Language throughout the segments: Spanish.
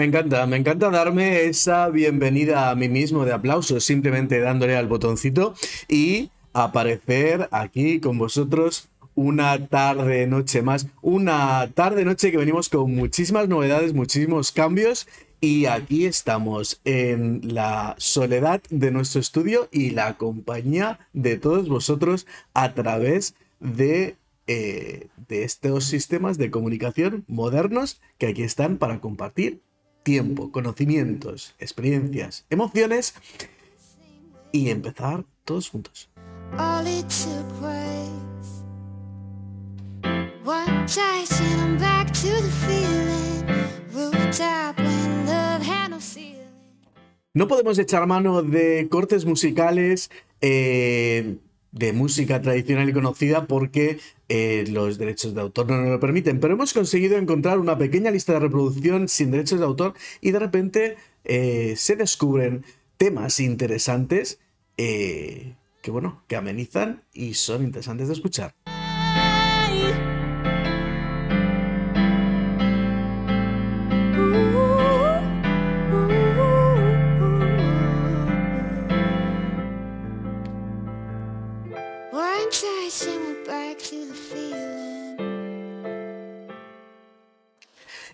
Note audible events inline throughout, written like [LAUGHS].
Me encanta, me encanta darme esa bienvenida a mí mismo de aplausos, simplemente dándole al botoncito y aparecer aquí con vosotros una tarde, noche más, una tarde, noche que venimos con muchísimas novedades, muchísimos cambios y aquí estamos en la soledad de nuestro estudio y la compañía de todos vosotros a través de, eh, de estos sistemas de comunicación modernos que aquí están para compartir tiempo, conocimientos, experiencias, emociones y empezar todos juntos. No podemos echar mano de cortes musicales eh, de música tradicional y conocida porque eh, los derechos de autor no nos lo permiten, pero hemos conseguido encontrar una pequeña lista de reproducción sin derechos de autor y de repente eh, se descubren temas interesantes que, bueno, que amenizan y son interesantes de escuchar.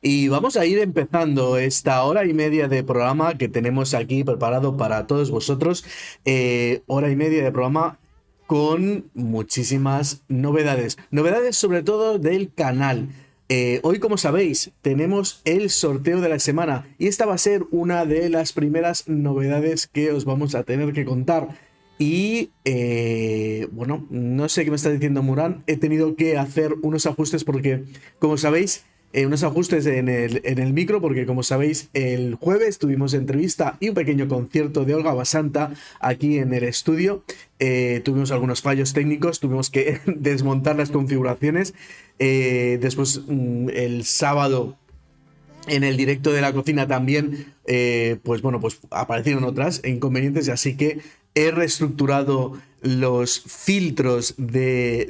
Y vamos a ir empezando esta hora y media de programa que tenemos aquí preparado para todos vosotros. Eh, hora y media de programa con muchísimas novedades. Novedades sobre todo del canal. Eh, hoy, como sabéis, tenemos el sorteo de la semana y esta va a ser una de las primeras novedades que os vamos a tener que contar. Y eh, bueno, no sé qué me está diciendo Murán, he tenido que hacer unos ajustes porque, como sabéis, eh, unos ajustes en el, en el, micro, porque como sabéis, el jueves tuvimos entrevista y un pequeño concierto de Olga Basanta aquí en el estudio. Eh, tuvimos algunos fallos técnicos, tuvimos que [LAUGHS] desmontar las configuraciones. Eh, después, mm, el sábado, en el directo de la cocina también, pues bueno, pues aparecieron otras inconvenientes, así que he reestructurado los filtros de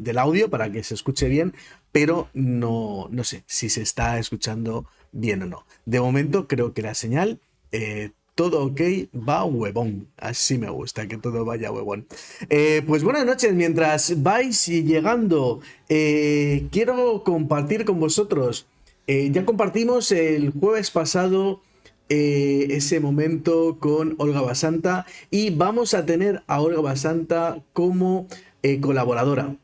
del audio para que se escuche bien, pero no, no sé si se está escuchando bien o no. De momento creo que la señal, eh, todo ok, va huevón. Así me gusta que todo vaya huevón. Eh, pues buenas noches, mientras vais llegando, eh, quiero compartir con vosotros. ya compartimos el jueves pasado ese momento con Olga Basanta y vamos a tener a Olga Basanta como colaboradora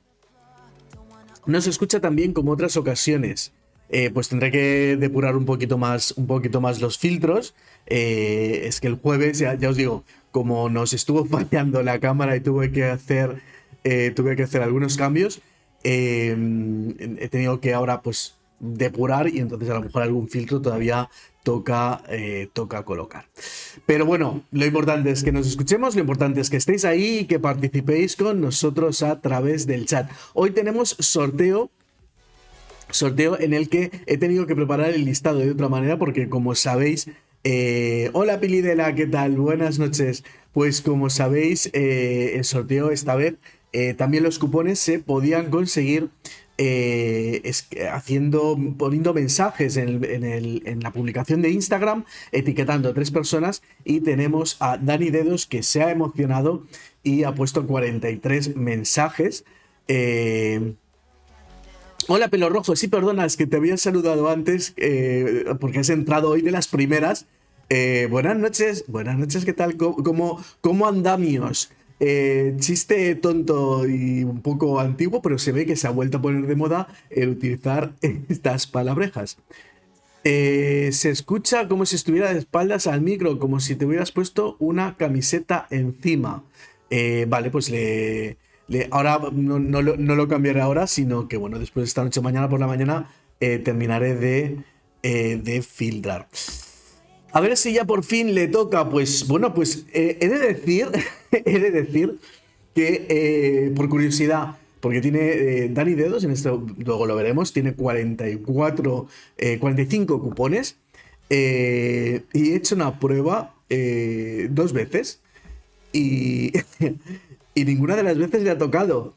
no se escucha tan bien como otras ocasiones. Eh, pues tendré que depurar un poquito más, un poquito más los filtros. Eh, es que el jueves, ya, os digo, como nos estuvo [LAUGHS] fallando la cámara y tuve que hacer, eh, tuve que hacer algunos cambios, he tenido que ahora pues depurar y entonces a lo mejor algún filtro todavía toca, eh, toca colocar. Pero bueno, lo importante es que nos escuchemos, lo importante es que estéis ahí y que participéis con nosotros a través del chat. Hoy tenemos sorteo. Sorteo en el que he tenido que preparar el listado de otra manera porque como sabéis, eh, hola Pilidela, ¿qué tal? Buenas noches. Pues como sabéis, eh, el sorteo esta vez, también los cupones se podían conseguir eh, haciendo, poniendo mensajes en, la publicación de Instagram, etiquetando a tres personas y tenemos a Dani Dedos que se ha emocionado y ha puesto 43 mensajes. Eh, hola, pelo rojo. Sí, perdona, es que te había saludado antes eh, porque has entrado hoy de las primeras. buenas noches, buenas noches, ¿qué tal? ¿Cómo, cómo andamios? Eh, chiste tonto y un poco antiguo, pero se ve que se ha vuelto a poner de moda el utilizar [LAUGHS] estas palabrejas. Eh, se escucha como si estuviera de espaldas al micro, como si te hubieras puesto una camiseta encima. Eh, vale, pues le, ahora no, lo, cambiaré ahora, sino que bueno, después de esta noche, mañana por la mañana, terminaré de, de filtrar. A ver si ya por fin le toca. Pues bueno, pues he de decir [LAUGHS] he de decir que, eh, por curiosidad, porque tiene eh, Dani Dedos, en esto luego lo veremos, tiene 44, 45 eh, cupones. y he hecho una prueba dos veces y, [LAUGHS] y ninguna de las veces le ha tocado.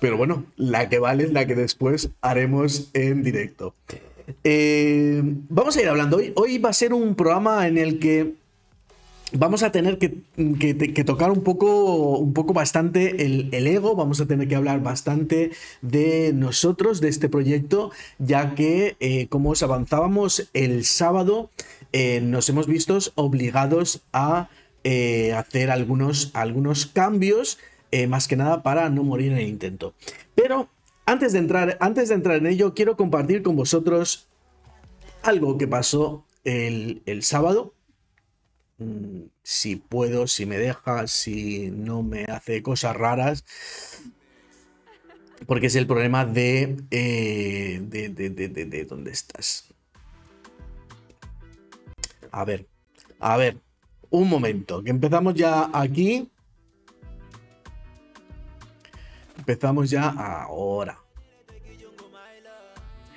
Pero bueno, la que vale es la que después haremos en directo. Eh, vamos a ir hablando. Hoy, hoy va a ser un programa en el que vamos a tener que, tocar un poco, un poco bastante el, ego, vamos a tener que hablar bastante de nosotros, de este proyecto, ya que eh, como os avanzábamos el sábado, eh, nos hemos visto obligados a hacer algunos, algunos cambios, más que nada para no morir en el intento. Pero antes de, entrar, antes de entrar en ello, quiero compartir con vosotros algo que pasó el, el sábado Mm, si puedo, si me deja, si no me hace cosas raras. Porque es el problema de, eh, de, de, de, de, dónde estás. A ver, a ver, un momento, que empezamos ya aquí. Empezamos ya ahora.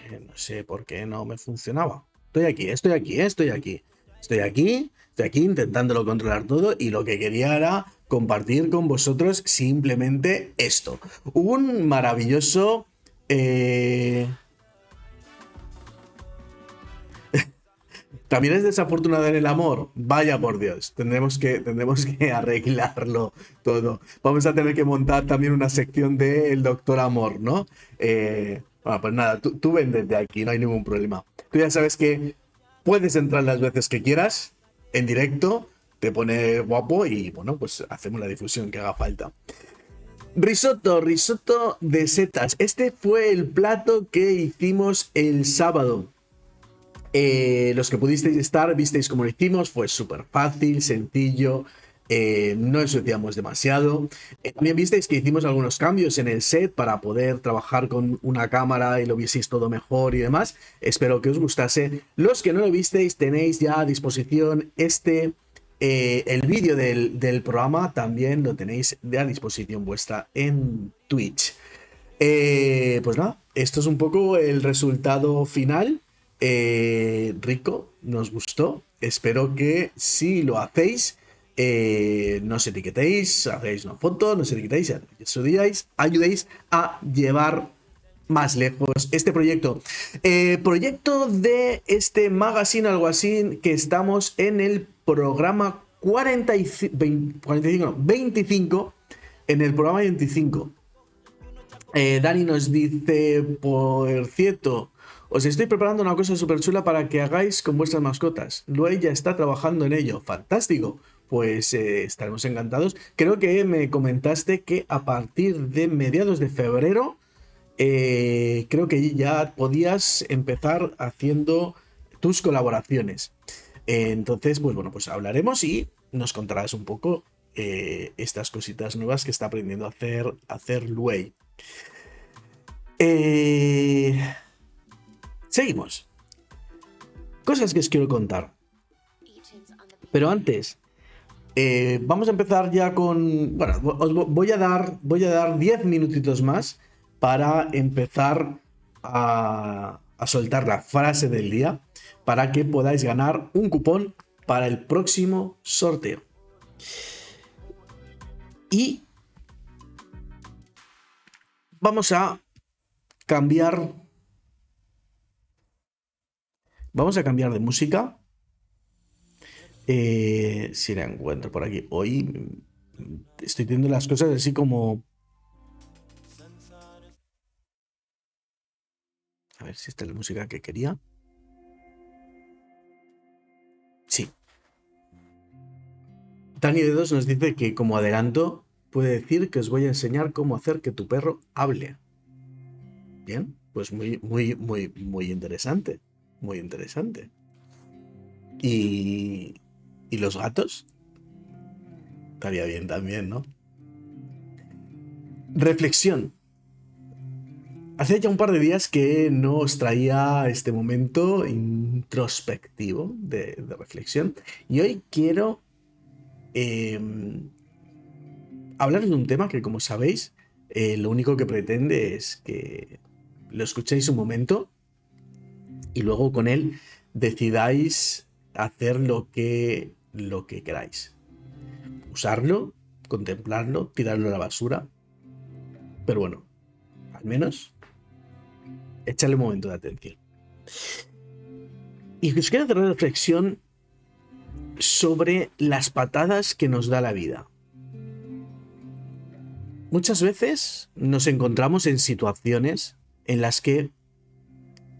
Eh, no sé por qué no me funcionaba. Estoy aquí, estoy aquí, estoy aquí. Estoy aquí Estoy aquí intentándolo controlar todo y lo que quería era compartir con vosotros simplemente esto. Un maravilloso... Eh, También es desafortunado en el amor. Vaya por Dios. Tendremos que, tendremos que [LAUGHS] arreglarlo todo. Vamos a tener que montar también una sección del Doctor Amor, ¿no? Eh, bueno, pues nada, tú, tú ven desde aquí, no hay ningún problema. Tú ya sabes que puedes entrar las veces que quieras en directo, te pone guapo y bueno, pues hacemos la difusión que haga falta. Risotto, risotto de setas. Este fue el plato que hicimos el sábado. Eh, los que pudisteis estar, visteis cómo lo hicimos, fue súper fácil, sencillo, eh, no ensuciamos demasiado. Eh, también visteis que hicimos algunos cambios en el set para poder trabajar con una cámara y lo vieseis todo mejor y demás. Espero que os gustase. Los que no lo visteis, tenéis ya a disposición este, el vídeo del, programa, también lo tenéis a disposición vuestra en Twitch. pues nada, esto es un poco el resultado final. Rico, nos gustó. Espero que si lo hacéis, eh, no os etiquetéis, hagáis una foto, no os etiquetéis, ayudéis, ayudéis a llevar más lejos este proyecto. Eh, proyecto de este magazine, algo así, que estamos en el programa 45, 25, en el programa 25. Eh, Dani nos dice, por cierto, os estoy preparando una cosa súper chula para que hagáis con vuestras mascotas. Luego ya está trabajando en ello. Fantástico pues eh, estaremos encantados. Creo que me comentaste que a partir de mediados de febrero, eh, creo que ya podías empezar haciendo tus colaboraciones. entonces, pues bueno, pues hablaremos y nos contarás un poco eh, estas cositas nuevas que está aprendiendo a hacer, Luey. Seguimos. Cosas que os quiero contar. Pero antes, eh, vamos a empezar ya con. Bueno, os voy a dar. Voy a dar 10 minutitos más para empezar a, a soltar la frase del día. Para que podáis ganar un cupón para el próximo sorteo. Y vamos a cambiar. Vamos a cambiar de música eh, si la encuentro por aquí. Hoy estoy teniendo las cosas así como... A ver si esta es la música que quería. Sí. Dani de Dos nos dice que como adelanto puede decir que os voy a enseñar cómo hacer que tu perro hable. Bien, pues muy, muy, muy, muy interesante. Muy interesante. Y, ¿Y los gatos? Estaría bien también, ¿no? Reflexión. Hace ya un par de días que no os traía este momento introspectivo de, reflexión y hoy quiero eh, hablar de un tema que como sabéis eh, lo único que pretende es que lo escuchéis un momento y luego con él decidáis hacer lo que, lo que queráis. Usarlo, contemplarlo, tirarlo a la basura. Pero bueno, al menos échale un momento de atención. Y os quiero hacer una reflexión sobre las patadas que nos da la vida. Muchas veces nos encontramos en situaciones en las que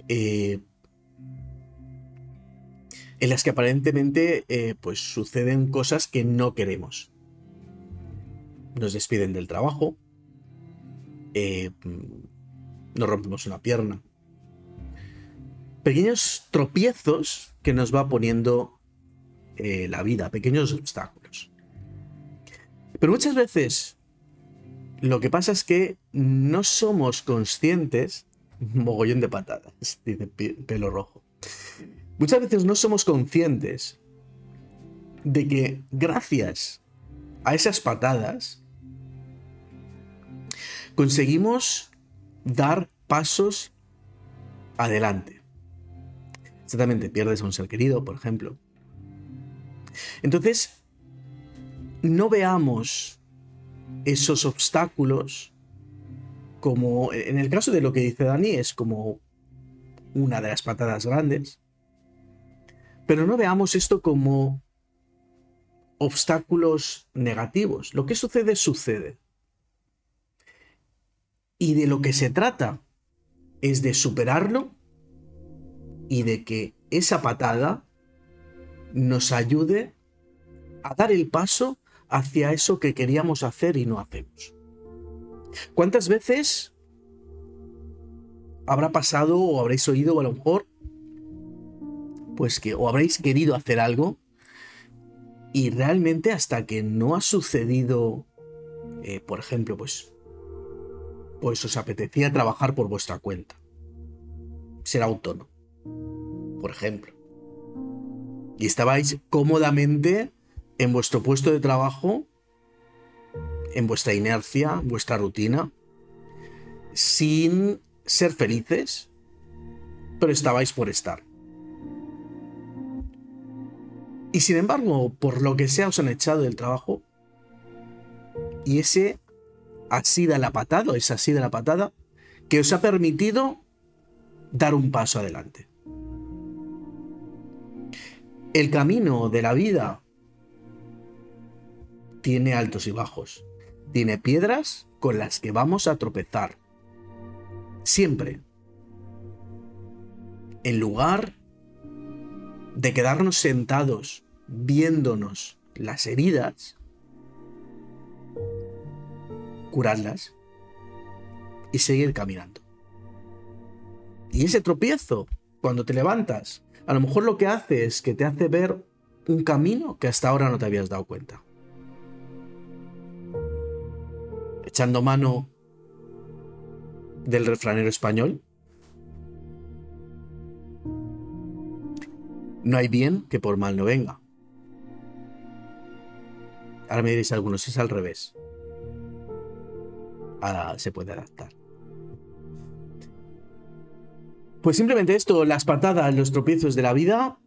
eh, en las que aparentemente eh, pues suceden cosas que no queremos. Nos despiden del trabajo, eh, nos rompemos una pierna. Pequeños tropiezos que nos va poniendo eh, la vida, pequeños obstáculos. Pero muchas veces lo que pasa es que no somos conscientes, mogollón de patadas, [LAUGHS] dice pelo rojo. Muchas veces no somos conscientes de que gracias a esas patadas conseguimos dar pasos adelante. Exactamente, pierdes a un ser querido, por ejemplo. Entonces, no veamos esos obstáculos como, en el caso de lo que dice Dani, es como una de las patadas grandes, pero no veamos esto como obstáculos negativos. Lo que sucede, sucede. Y de lo que se trata es de superarlo y de que esa patada nos ayude a dar el paso hacia eso que queríamos hacer y no hacemos. ¿Cuántas veces habrá pasado o habréis oído a lo mejor pues que o habréis querido hacer algo y realmente hasta que no ha sucedido, eh, por ejemplo, pues, pues os apetecía trabajar por vuestra cuenta, ser autónomo, por ejemplo, y estabais cómodamente en vuestro puesto de trabajo, en vuestra inercia, vuestra rutina, sin ser felices, pero estabais por estar. Y sin embargo, por lo que sea, os han echado del trabajo. Y ese ha sido la patada, esa ha sido la patada, que os ha permitido dar un paso adelante. El camino de la vida tiene altos y bajos. Tiene piedras con las que vamos a tropezar. Siempre. En lugar de quedarnos sentados viéndonos las heridas, curarlas y seguir caminando. Y ese tropiezo, cuando te levantas, a lo mejor lo que hace es que te hace ver un camino que hasta ahora no te habías dado cuenta. Echando mano del refranero español, no hay bien que por mal no venga. Ahora me diréis algunos, es al revés. Ahora se puede adaptar. Pues simplemente esto, las patadas, los tropiezos de la vida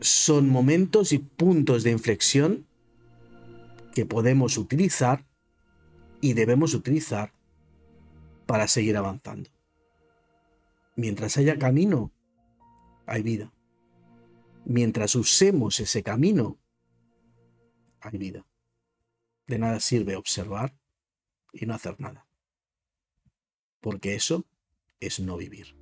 son momentos y puntos de inflexión que podemos utilizar y debemos utilizar para seguir avanzando. Mientras haya camino, hay vida. Mientras usemos ese camino, hay vida. De nada sirve observar y no hacer nada. Porque eso es no vivir.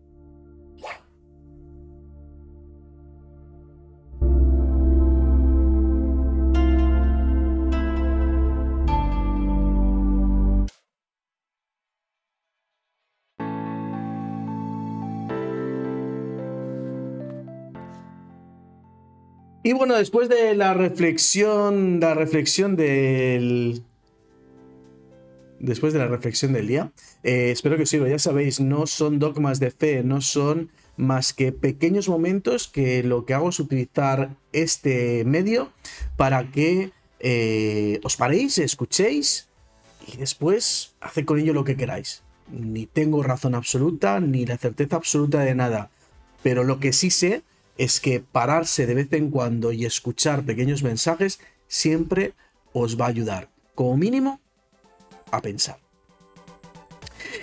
Y bueno, después de la reflexión, la reflexión del... Después de la reflexión del día, eh, espero que os sirva. Ya sabéis, no son dogmas de fe, no son más que pequeños momentos que lo que hago es utilizar este medio para que eh, os paréis, escuchéis y después haced con ello lo que queráis. Ni tengo razón absoluta, ni la certeza absoluta de nada. Pero lo que sí sé es que pararse de vez en cuando y escuchar pequeños mensajes siempre os va a ayudar, como mínimo, a pensar.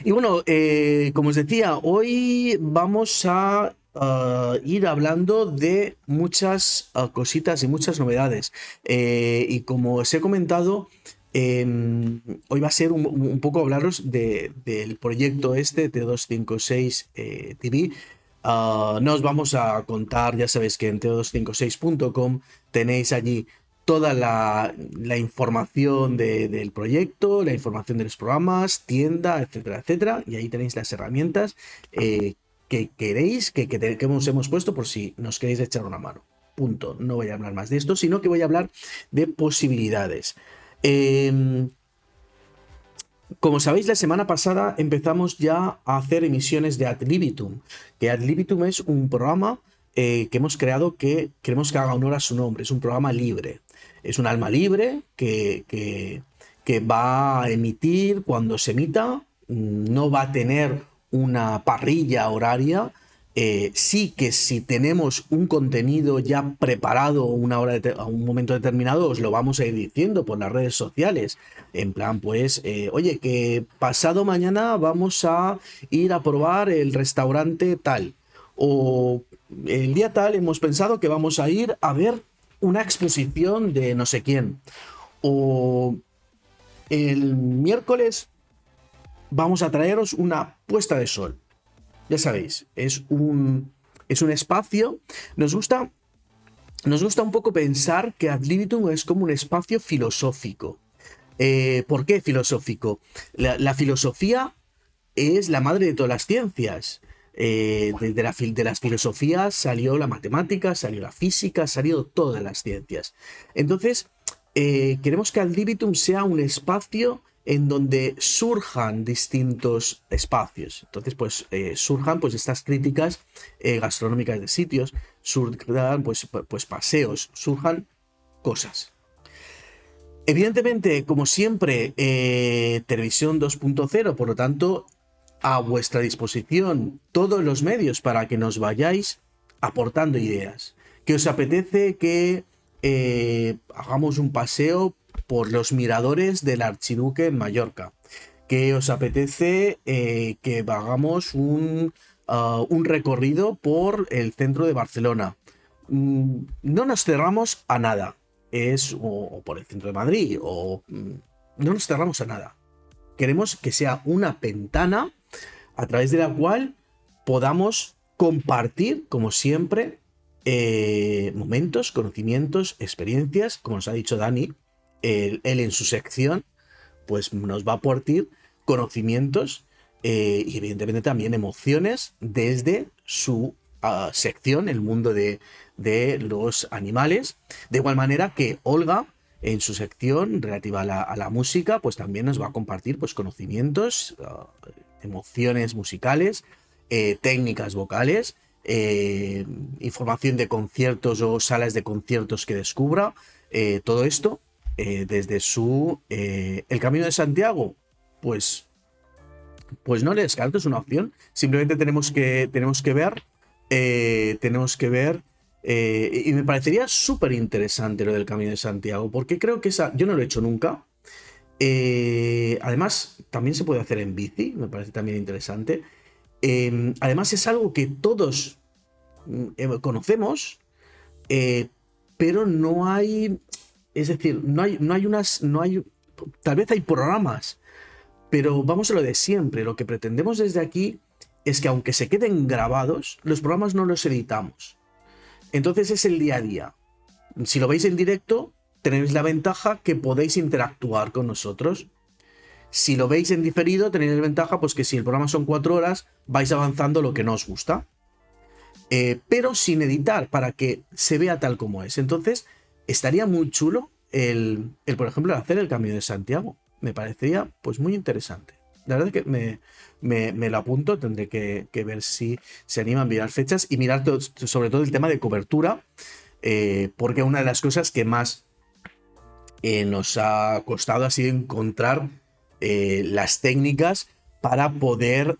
Y bueno, eh, como os decía, hoy vamos a uh, ir hablando de muchas uh, cositas y muchas novedades. Eh, y como os he comentado, em, hoy va a ser un, poco hablaros de- del proyecto este T256 eh, TV. Uh, no os vamos a contar, ya sabéis que en t256.com tenéis allí toda la, información de- del proyecto, la información de los programas, tienda, etcétera, etcétera. Y ahí tenéis las herramientas eh, que queréis, que, que, que hemos, hemos puesto por si nos queréis echar una mano. Punto. No voy a hablar más de esto, sino que voy a hablar de posibilidades. Em, como sabéis, la semana pasada empezamos ya a hacer emisiones de Ad Libitum, que Ad Libitum es un programa eh, que hemos creado que queremos que haga honor a su nombre, es un programa libre, es un alma libre que, que- que va a emitir cuando se emita, mm, no va a tener una parrilla horaria, eh, sí que si tenemos un contenido ya preparado una hora a un momento determinado, os lo vamos a ir diciendo por las redes sociales. En plan, pues, eh, oye, que pasado mañana vamos a ir a probar el restaurante tal. O el día tal hemos pensado que vamos a ir a ver una exposición de no sé quién. O el miércoles vamos a traeros una puesta de sol. Ya sabéis, es un, es un espacio. Nos gusta, nos gusta un poco pensar que Ad libitum es como un espacio filosófico. Eh, ¿Por qué filosófico? La, filosofía es la madre de todas las ciencias. Eh, de las filosofías salió la matemática, salió la física, salió todas las ciencias. Entonces, eh, queremos que Ad libitum sea un espacio en donde surjan distintos espacios. Entonces, pues eh, surjan pues estas críticas eh, gastronómicas de sitios, surjan pues, pu- pues paseos, surjan cosas. Evidentemente, como siempre, eh, Televisión 2.0, por lo tanto, a vuestra disposición todos los medios para que nos vayáis aportando ideas. Que os apetece que hagamos un paseo por los miradores del Archiduque en Mallorca. Que os apetece eh, que hagamos un, ah, un recorrido por el centro de Barcelona. Mm, no nos cerramos a nada. Es o, por el centro de Madrid o mm, no nos cerramos a nada. Queremos que sea una ventana a través de la cual podamos compartir, como siempre, eh, momentos, conocimientos, experiencias, como nos ha dicho Dani, él, en su sección, pues nos va a aportar conocimientos eh, y evidentemente también emociones desde su ah, sección, el mundo de, de los animales. De igual manera que Olga, en su sección relativa a la, música, pues también nos va a compartir pues, conocimientos, ah, emociones musicales, eh, técnicas vocales, eh, información de conciertos o salas de conciertos que descubra, todo esto eh, desde su eh, El Camino de Santiago, pues, pues no le descarto, es una opción. Simplemente tenemos que, tenemos que ver, eh, tenemos que ver, y me parecería súper interesante lo del Camino de Santiago, porque creo que esa, yo no lo he hecho nunca. Además, también se puede hacer en bici, me parece también interesante. Eh, además, es algo que todos mm, conocemos, pero no hay, es decir, no hay, no hay unas, no hay, tal vez hay programas, pero vamos a lo de siempre. Lo que pretendemos desde aquí es que aunque se queden grabados, los programas no los editamos. Entonces es el día a día. Si lo veis en directo, tenéis la ventaja que podéis interactuar con nosotros. Si lo veis en diferido, tenéis la ventaja pues que si el programa son cuatro horas, vais avanzando lo que no os gusta. Eh, pero sin editar para que se vea tal como es. Entonces, estaría muy chulo el, el, por ejemplo, hacer el Camino de Santiago. Me parecería pues muy interesante. La verdad es que me, me, lo apunto, tendré que, ver si se animan a mirar fechas y mirar sobre todo el tema de cobertura, eh, porque una de las cosas que más eh, nos ha costado ha sido encontrar eh, las técnicas para poder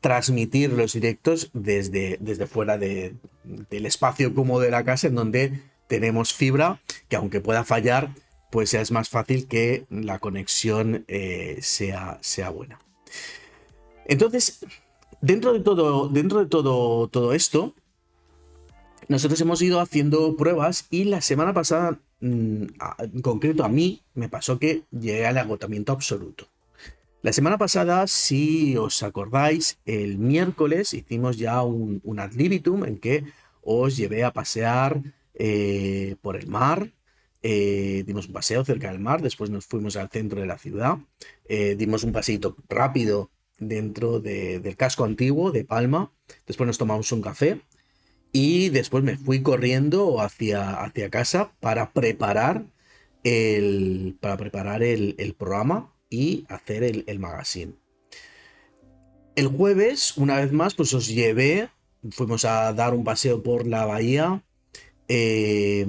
transmitir los directos desde, desde fuera de, del espacio cómodo de la casa en donde tenemos fibra, que aunque pueda fallar, pues es más fácil que la conexión eh, sea, sea buena. Entonces, dentro de todo, dentro de todo, todo esto, nosotros hemos ido haciendo pruebas y la semana pasada, mm, en concreto a mí, me pasó que llegué al agotamiento absoluto. La semana pasada, si os acordáis, el miércoles hicimos ya un, ad libitum en que os llevé a pasear eh, por el mar, eh, dimos un paseo cerca del mar, después nos fuimos al centro de la ciudad, eh, dimos un paseito rápido dentro del casco antiguo de Palma, después nos tomamos un café y después me fui corriendo hacia, hacia casa para preparar el, para preparar el, programa y hacer el, magazine. El jueves, una vez más, pues os llevé, fuimos a dar un paseo por la bahía. Eh,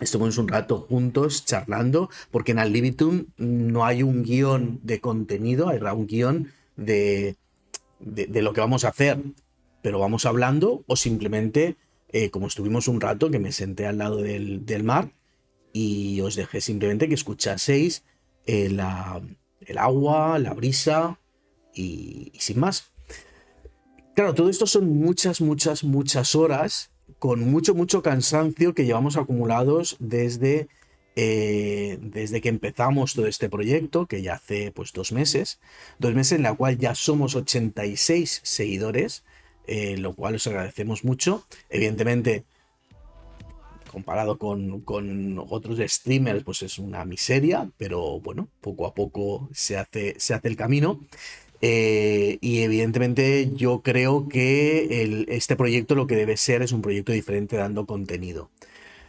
estuvimos un rato juntos charlando, porque en Al no hay un guion de contenido, hay un guion de, de, lo que vamos a hacer pero vamos hablando o simplemente, eh, como estuvimos un rato, que me senté al lado del, mar y os dejé simplemente que escuchaseis eh, el agua, la brisa y, sin más. Claro, todo esto son muchas, muchas, muchas horas con mucho, mucho cansancio que llevamos acumulados desde, eh, desde que empezamos todo este proyecto, que ya hace pues dos meses, dos meses en la cual ya somos 86 seguidores, eh, lo cual os agradecemos mucho. Evidentemente, comparado con, otros streamers, pues es una miseria, pero bueno, poco a poco se hace, se hace el camino. Eh, y evidentemente yo creo que este proyecto lo que debe ser es un proyecto diferente dando contenido.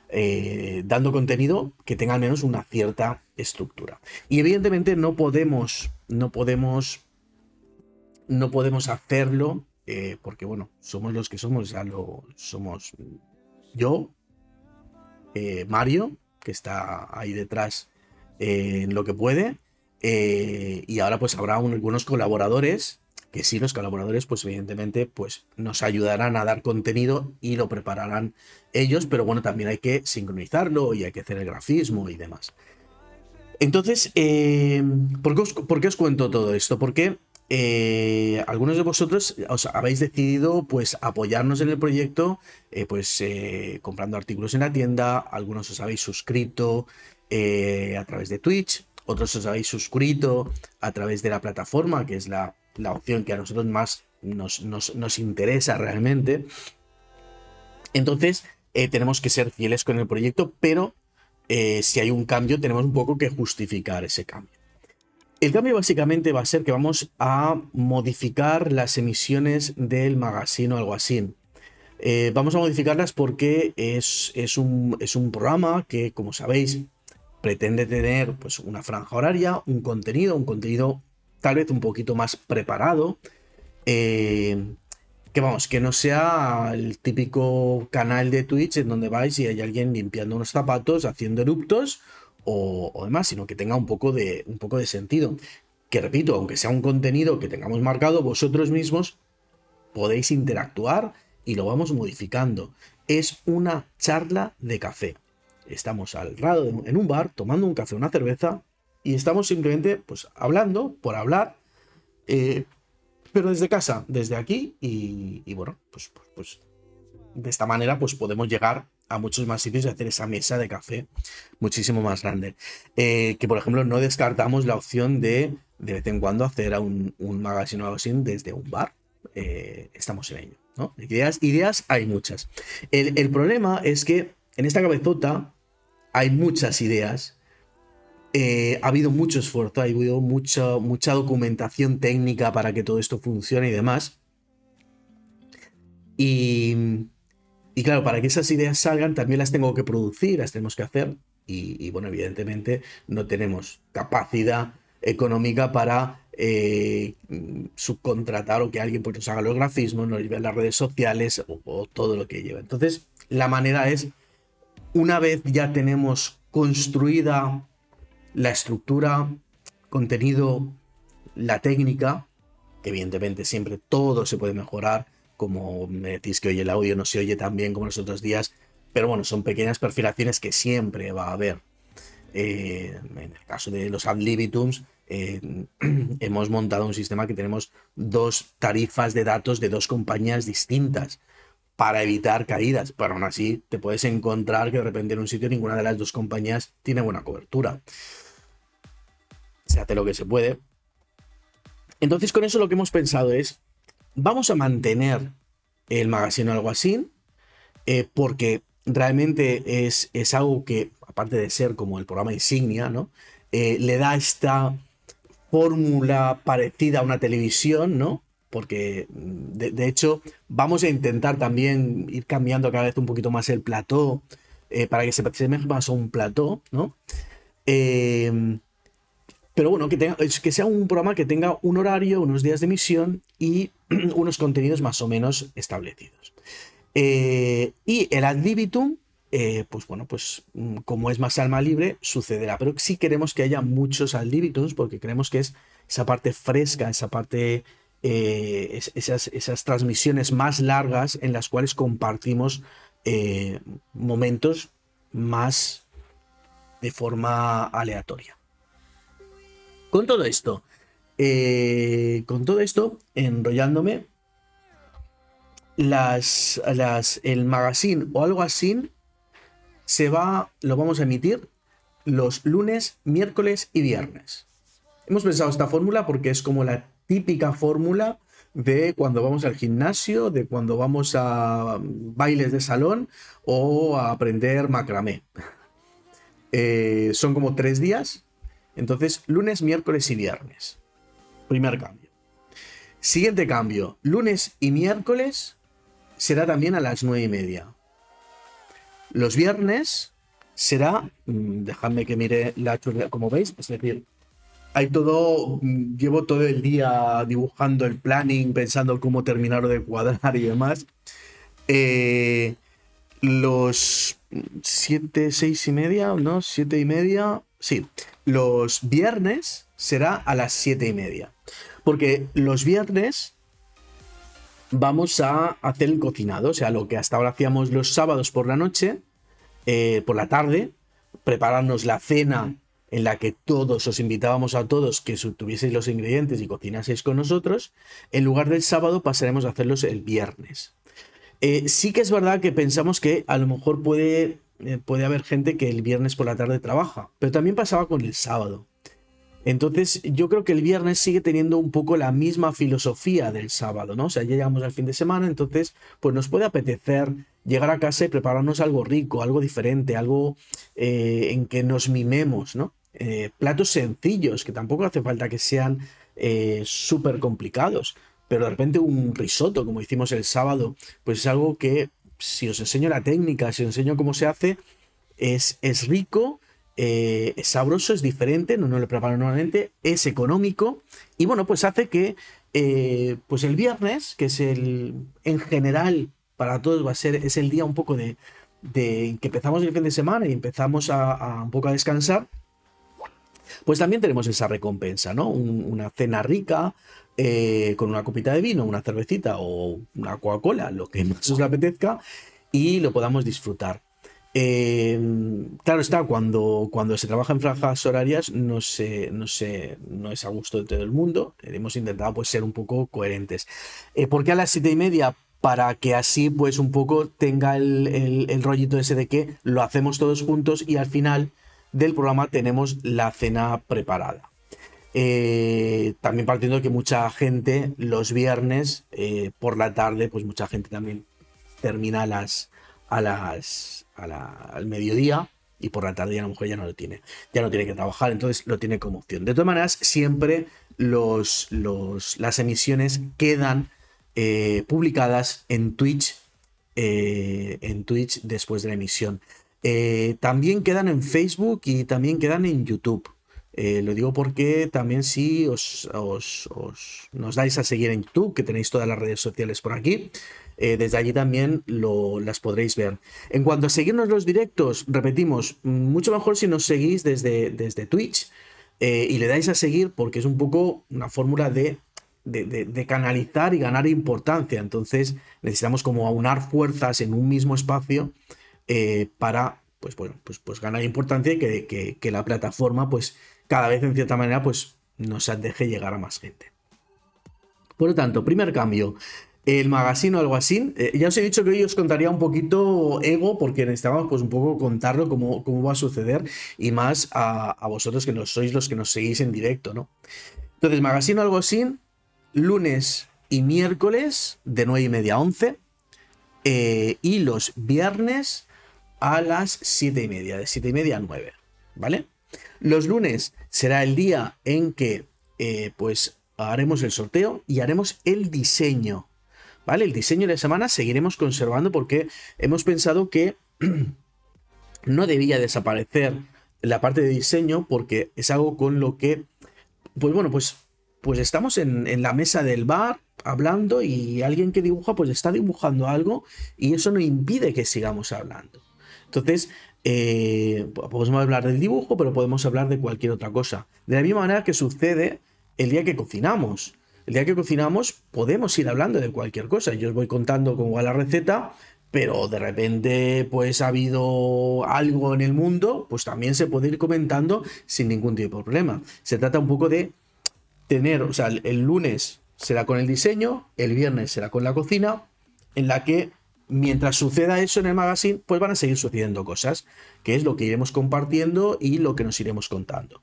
Eh, dando contenido que tenga al menos una cierta estructura. Y evidentemente no podemos, no podemos, no podemos hacerlo eh, porque bueno, somos los que somos, ya lo somos yo, Mario, que está ahí detrás en lo que puede, y ahora pues habrá algunos colaboradores, que sí, los colaboradores pues evidentemente pues nos ayudarán a dar contenido y lo prepararán ellos, pero bueno, también hay que sincronizarlo y hay que hacer el grafismo y demás. Entonces, ¿por qué, os, ¿por, qué os, cuento todo esto? Porque eh, algunos de vosotros os habéis decidido pues apoyarnos en el proyecto eh, pues eh, comprando artículos en la tienda, algunos os habéis suscrito a través de Twitch, otros os habéis suscrito a través de la plataforma, que es la, opción que a nosotros más nos, nos interesa realmente. Entonces, tenemos que ser fieles con el proyecto, pero si hay un cambio, tenemos un poco que justificar ese cambio. El cambio básicamente va a ser que vamos a modificar las emisiones del magazine o algo así. Eh, vamos a modificarlas porque es, es, un, programa que, como sabéis, pretende tener pues, una franja horaria, un contenido, un contenido tal vez un poquito más preparado. Eh, que vamos, que no sea el típico canal de Twitch en donde vais y hay alguien limpiando unos zapatos, haciendo eruptos o, demás, sino que tenga un poco, de, un poco de sentido. Que repito, aunque sea un contenido que tengamos marcado, vosotros mismos podéis interactuar y lo vamos modificando. Es una charla de café. Estamos al lado en un bar tomando un café, una cerveza y estamos simplemente pues hablando por hablar, eh, pero desde casa, desde aquí y, bueno, pues, pues, pues de esta manera pues podemos llegar a muchos más sitios y hacer esa mesa de café muchísimo más grande. Eh, que por ejemplo no descartamos la opción de de vez en cuando hacer un, un magazine o desde un bar. Eh, estamos en ello. ¿no? Ideas, ideas hay muchas. El, problema es que en esta cabezota hay muchas ideas. Eh, ha habido mucho esfuerzo, ha habido mucha, mucha documentación técnica para que todo esto funcione y demás. Y, y claro, para que esas ideas salgan también las tengo que producir, las tenemos que hacer. Y, bueno, evidentemente no tenemos capacidad económica para eh, subcontratar o que alguien pues, nos haga los grafismos, nos lleve a las redes sociales o, todo lo que lleva. Entonces, la manera es, una vez ya tenemos construida la estructura, contenido, la técnica, que evidentemente siempre todo se puede mejorar, como me decís que hoy el audio no se oye tan bien como los otros días, pero bueno, son pequeñas perfilaciones que siempre va a haber. eh, en el caso de los ad libitums, eh, [CLEARS THROAT] hemos montado un sistema que tenemos dos tarifas de datos de dos compañías distintas para evitar caídas, pero aún así te puedes encontrar que de repente en un sitio ninguna de las dos compañías tiene buena cobertura. Se hace lo que se puede. Entonces con eso lo que hemos pensado es, vamos a mantener el magazine algo así, eh, porque realmente es, es, algo que, aparte de ser como el programa insignia, ¿no? Eh, le da esta fórmula parecida a una televisión, ¿no? Porque de, hecho vamos a intentar también ir cambiando cada vez un poquito más el plató eh, para que se asemeje más a un plató, ¿no? pero bueno, que, tenga, que sea un programa que tenga un horario, unos días de emisión y [CLEARS THROAT] unos contenidos más o menos establecidos. Eh, y el ad libitum, eh, pues bueno, pues mm, como es más alma libre, sucederá. Pero sí queremos que haya muchos ad libitums porque creemos que es esa parte fresca, esa parte, eh, esas, esas, transmisiones más largas en las cuales compartimos momentos más de forma aleatoria. Con todo esto, con todo esto, enrollándome, las, las, el magazine o algo así se va, lo vamos a emitir los lunes, miércoles y viernes. Hemos pensado esta fórmula porque es como la típica fórmula de cuando vamos al gimnasio, de cuando vamos a bailes de salón o a aprender macramé. [LAUGHS] Eh, son como tres días. Entonces, lunes, miércoles y viernes. Primer cambio. Siguiente cambio. Lunes y miércoles será también a las nueve y media. Los viernes será, mm, dejadme que mire la churria, como veis, es decir, hay todo, mm, llevo todo el día dibujando el planning, pensando cómo terminarlo de cuadrar y demás. Eh, los siete, seis y media, ¿no? Siete y media, sí. Los viernes será a las siete y media. Porque los viernes vamos a hacer el cocinado, o sea, lo que hasta ahora hacíamos los sábados por la noche, eh, por la tarde, prepararnos la cena en la que todos os invitábamos a todos que tuvieseis los ingredientes y cocinaseis con nosotros, en lugar del sábado pasaremos a hacerlos el viernes. Eh, sí que es verdad que pensamos que a lo mejor puede, eh, puede haber gente que el viernes por la tarde trabaja, pero también pasaba con el sábado. Entonces, yo creo que el viernes sigue teniendo un poco la misma filosofía del sábado, ¿no? O sea, ya llegamos al fin de semana, entonces, pues nos puede apetecer llegar a casa y prepararnos algo rico, algo diferente, algo eh, en que nos mimemos, ¿no? Eh, platos sencillos, que tampoco hace falta que sean eh, súper complicados, pero de repente un risotto, como hicimos el sábado, pues es algo que, si os enseño la técnica, si os enseño cómo se hace, es, es rico eh, es sabroso, es diferente, no, no lo preparo normalmente, es económico y bueno, pues hace que eh, pues el viernes, que es el, en general para todos va a ser, es el día un poco de, que empezamos el fin de semana y empezamos a, un poco a descansar, pues también tenemos esa recompensa, ¿no? una cena rica, eh, con una copita de vino, una cervecita o una Coca-Cola, lo que más os apetezca, y lo podamos disfrutar. Em, claro está, cuando, cuando se trabaja en franjas horarias no, se, no, se, no es a gusto de todo el mundo. Hemos intentado pues, ser un poco coherentes. Eh, ¿Por qué a las siete y media? Para que así pues un poco tenga el, rollito ese de que lo hacemos todos juntos y al final del programa tenemos la cena preparada. Eh, también partiendo de que mucha gente los viernes eh, por la tarde, pues mucha gente también termina las, a las al mediodía y por la tarde a lo mejor ya no lo tiene, ya no tiene que trabajar, entonces lo tiene como opción. De todas maneras, siempre los, las emisiones quedan eh, publicadas en Twitch, en Twitch después de la emisión. Eh, también quedan en Facebook y también quedan en YouTube. lo digo porque también si os, os, nos dais a seguir en YouTube, que tenéis todas las redes sociales por aquí, eh, desde allí también las podréis ver. En cuanto a seguirnos los directos, repetimos, mucho mejor si nos seguís desde, desde Twitch eh, y le dais a seguir porque es un poco una fórmula de, de, canalizar y ganar importancia. Entonces necesitamos como aunar fuerzas en un mismo espacio eh, para pues bueno, pues, pues gana importancia y que, que, la plataforma, pues cada vez en cierta manera, pues nos deje llegar a más gente. Por lo tanto, primer cambio, el magazine o algo así. Eh, ya os he dicho que hoy os contaría un poquito ego, porque necesitábamos pues un poco contarlo cómo, cómo va a suceder y más a, vosotros que no sois los que nos seguís en directo, ¿no? Entonces, magazine algo así, lunes y miércoles de 9 y media a 11 eh, y los viernes a las 7 y media, de 7 y media a 9, ¿vale? Los lunes será el día en que eh, pues haremos el sorteo y haremos el diseño ¿vale? El diseño de la semana seguiremos conservando porque hemos pensado que [CLEARS THROAT] no debía desaparecer la parte de diseño porque es algo con lo que, pues bueno, pues, pues estamos en, la mesa del bar hablando y alguien que dibuja pues está dibujando algo y eso no impide que sigamos hablando. Entonces, eh, podemos hablar del dibujo, pero podemos hablar de cualquier otra cosa. De la misma manera que sucede el día que cocinamos. El día que cocinamos podemos ir hablando de cualquier cosa. Yo os voy contando cómo va la receta, pero de repente pues ha habido algo en el mundo, pues también se puede ir comentando sin ningún tipo de problema. Se trata un poco de tener, o sea, el lunes será con el diseño, el viernes será con la cocina, en la que mientras suceda eso en el magazine, pues van a seguir sucediendo cosas, que es lo que iremos compartiendo y lo que nos iremos contando.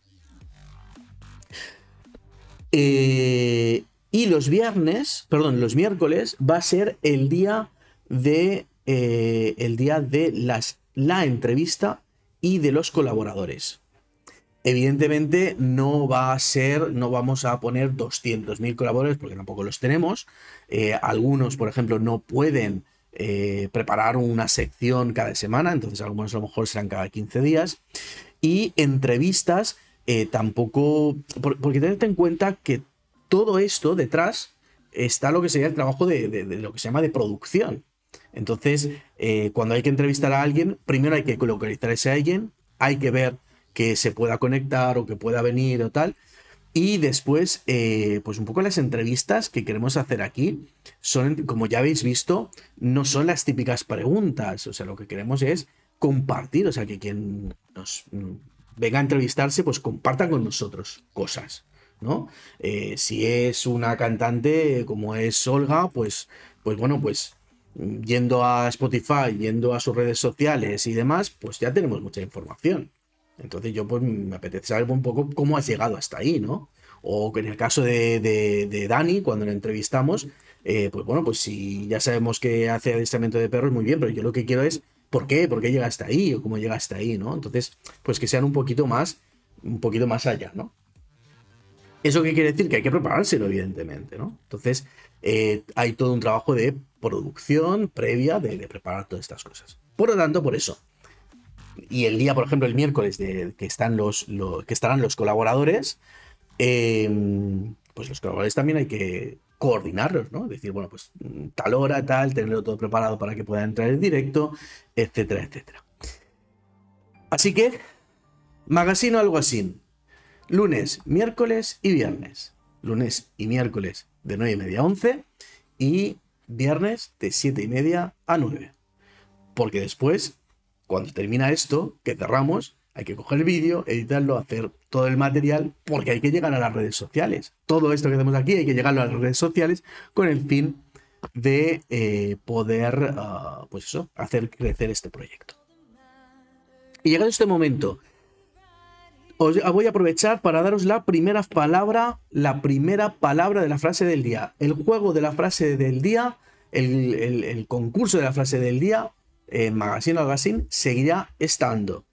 Eh, y los viernes, perdón, los miércoles va a ser el día de eh, el día de las, la entrevista y de los colaboradores. Evidentemente no va a ser, no vamos a poner 200.000 colaboradores porque tampoco los tenemos. Eh, algunos, por ejemplo, no pueden preparar una sección cada semana, entonces algunos a lo mejor serán cada 15 días. Y entrevistas eh, tampoco, porque tened en cuenta que todo esto detrás está lo que sería el trabajo de, lo que se llama de producción. Entonces, eh, cuando hay que entrevistar a alguien, primero hay que localizar a ese alguien, hay que ver que se pueda conectar o que pueda venir o tal. Y después, eh, pues un poco las entrevistas que queremos hacer aquí son, como ya habéis visto, no son las típicas preguntas. O sea, lo que queremos es compartir, o sea, que quien nos venga a entrevistarse, pues compartan con nosotros cosas, ¿no? Eh, si es una cantante como es Olga, pues, pues bueno, pues yendo a Spotify, yendo a sus redes sociales y demás, pues ya tenemos mucha información. Entonces yo pues me apetece saber un poco cómo has llegado hasta ahí, ¿no? O en el caso de, Dani, cuando lo entrevistamos, eh, pues bueno, pues si ya sabemos que hace adiestramiento de perros, muy bien, pero yo lo que quiero es ¿Por qué? ¿Por qué llega hasta ahí? ¿O cómo llega hasta ahí? ¿no? Entonces, pues que sean un poquito más, un poquito más allá, ¿no? ¿Eso qué quiere decir? Que hay que preparárselo, evidentemente, ¿no? Entonces, eh, hay todo un trabajo de producción previa de, preparar todas estas cosas. Por lo tanto, por eso. Y el día, por ejemplo, el miércoles de, que, están los, que estarán los colaboradores, eh, pues los colaboradores también hay que coordinarlos, ¿no? Decir, bueno, pues tal hora, tal, tenerlo todo preparado para que pueda entrar en directo, etcétera, etcétera. Así que, magazine o algo así. Lunes, miércoles y viernes. Lunes y miércoles de 9 y media a 11 y viernes de 7 y media a 9. Porque después, cuando termina esto, que cerramos, hay que coger el vídeo, editarlo, hacer todo el material, porque hay que llegar a las redes sociales. Todo esto que hacemos aquí hay que llegarlo a las redes sociales con el fin de eh, poder, ah, pues eso, hacer crecer este proyecto. Y llegado este momento, os voy a aprovechar para daros la primera palabra, la primera palabra de la frase del día. El juego de la frase del día, el, concurso de la frase del día en Magazine Magazine seguirá estando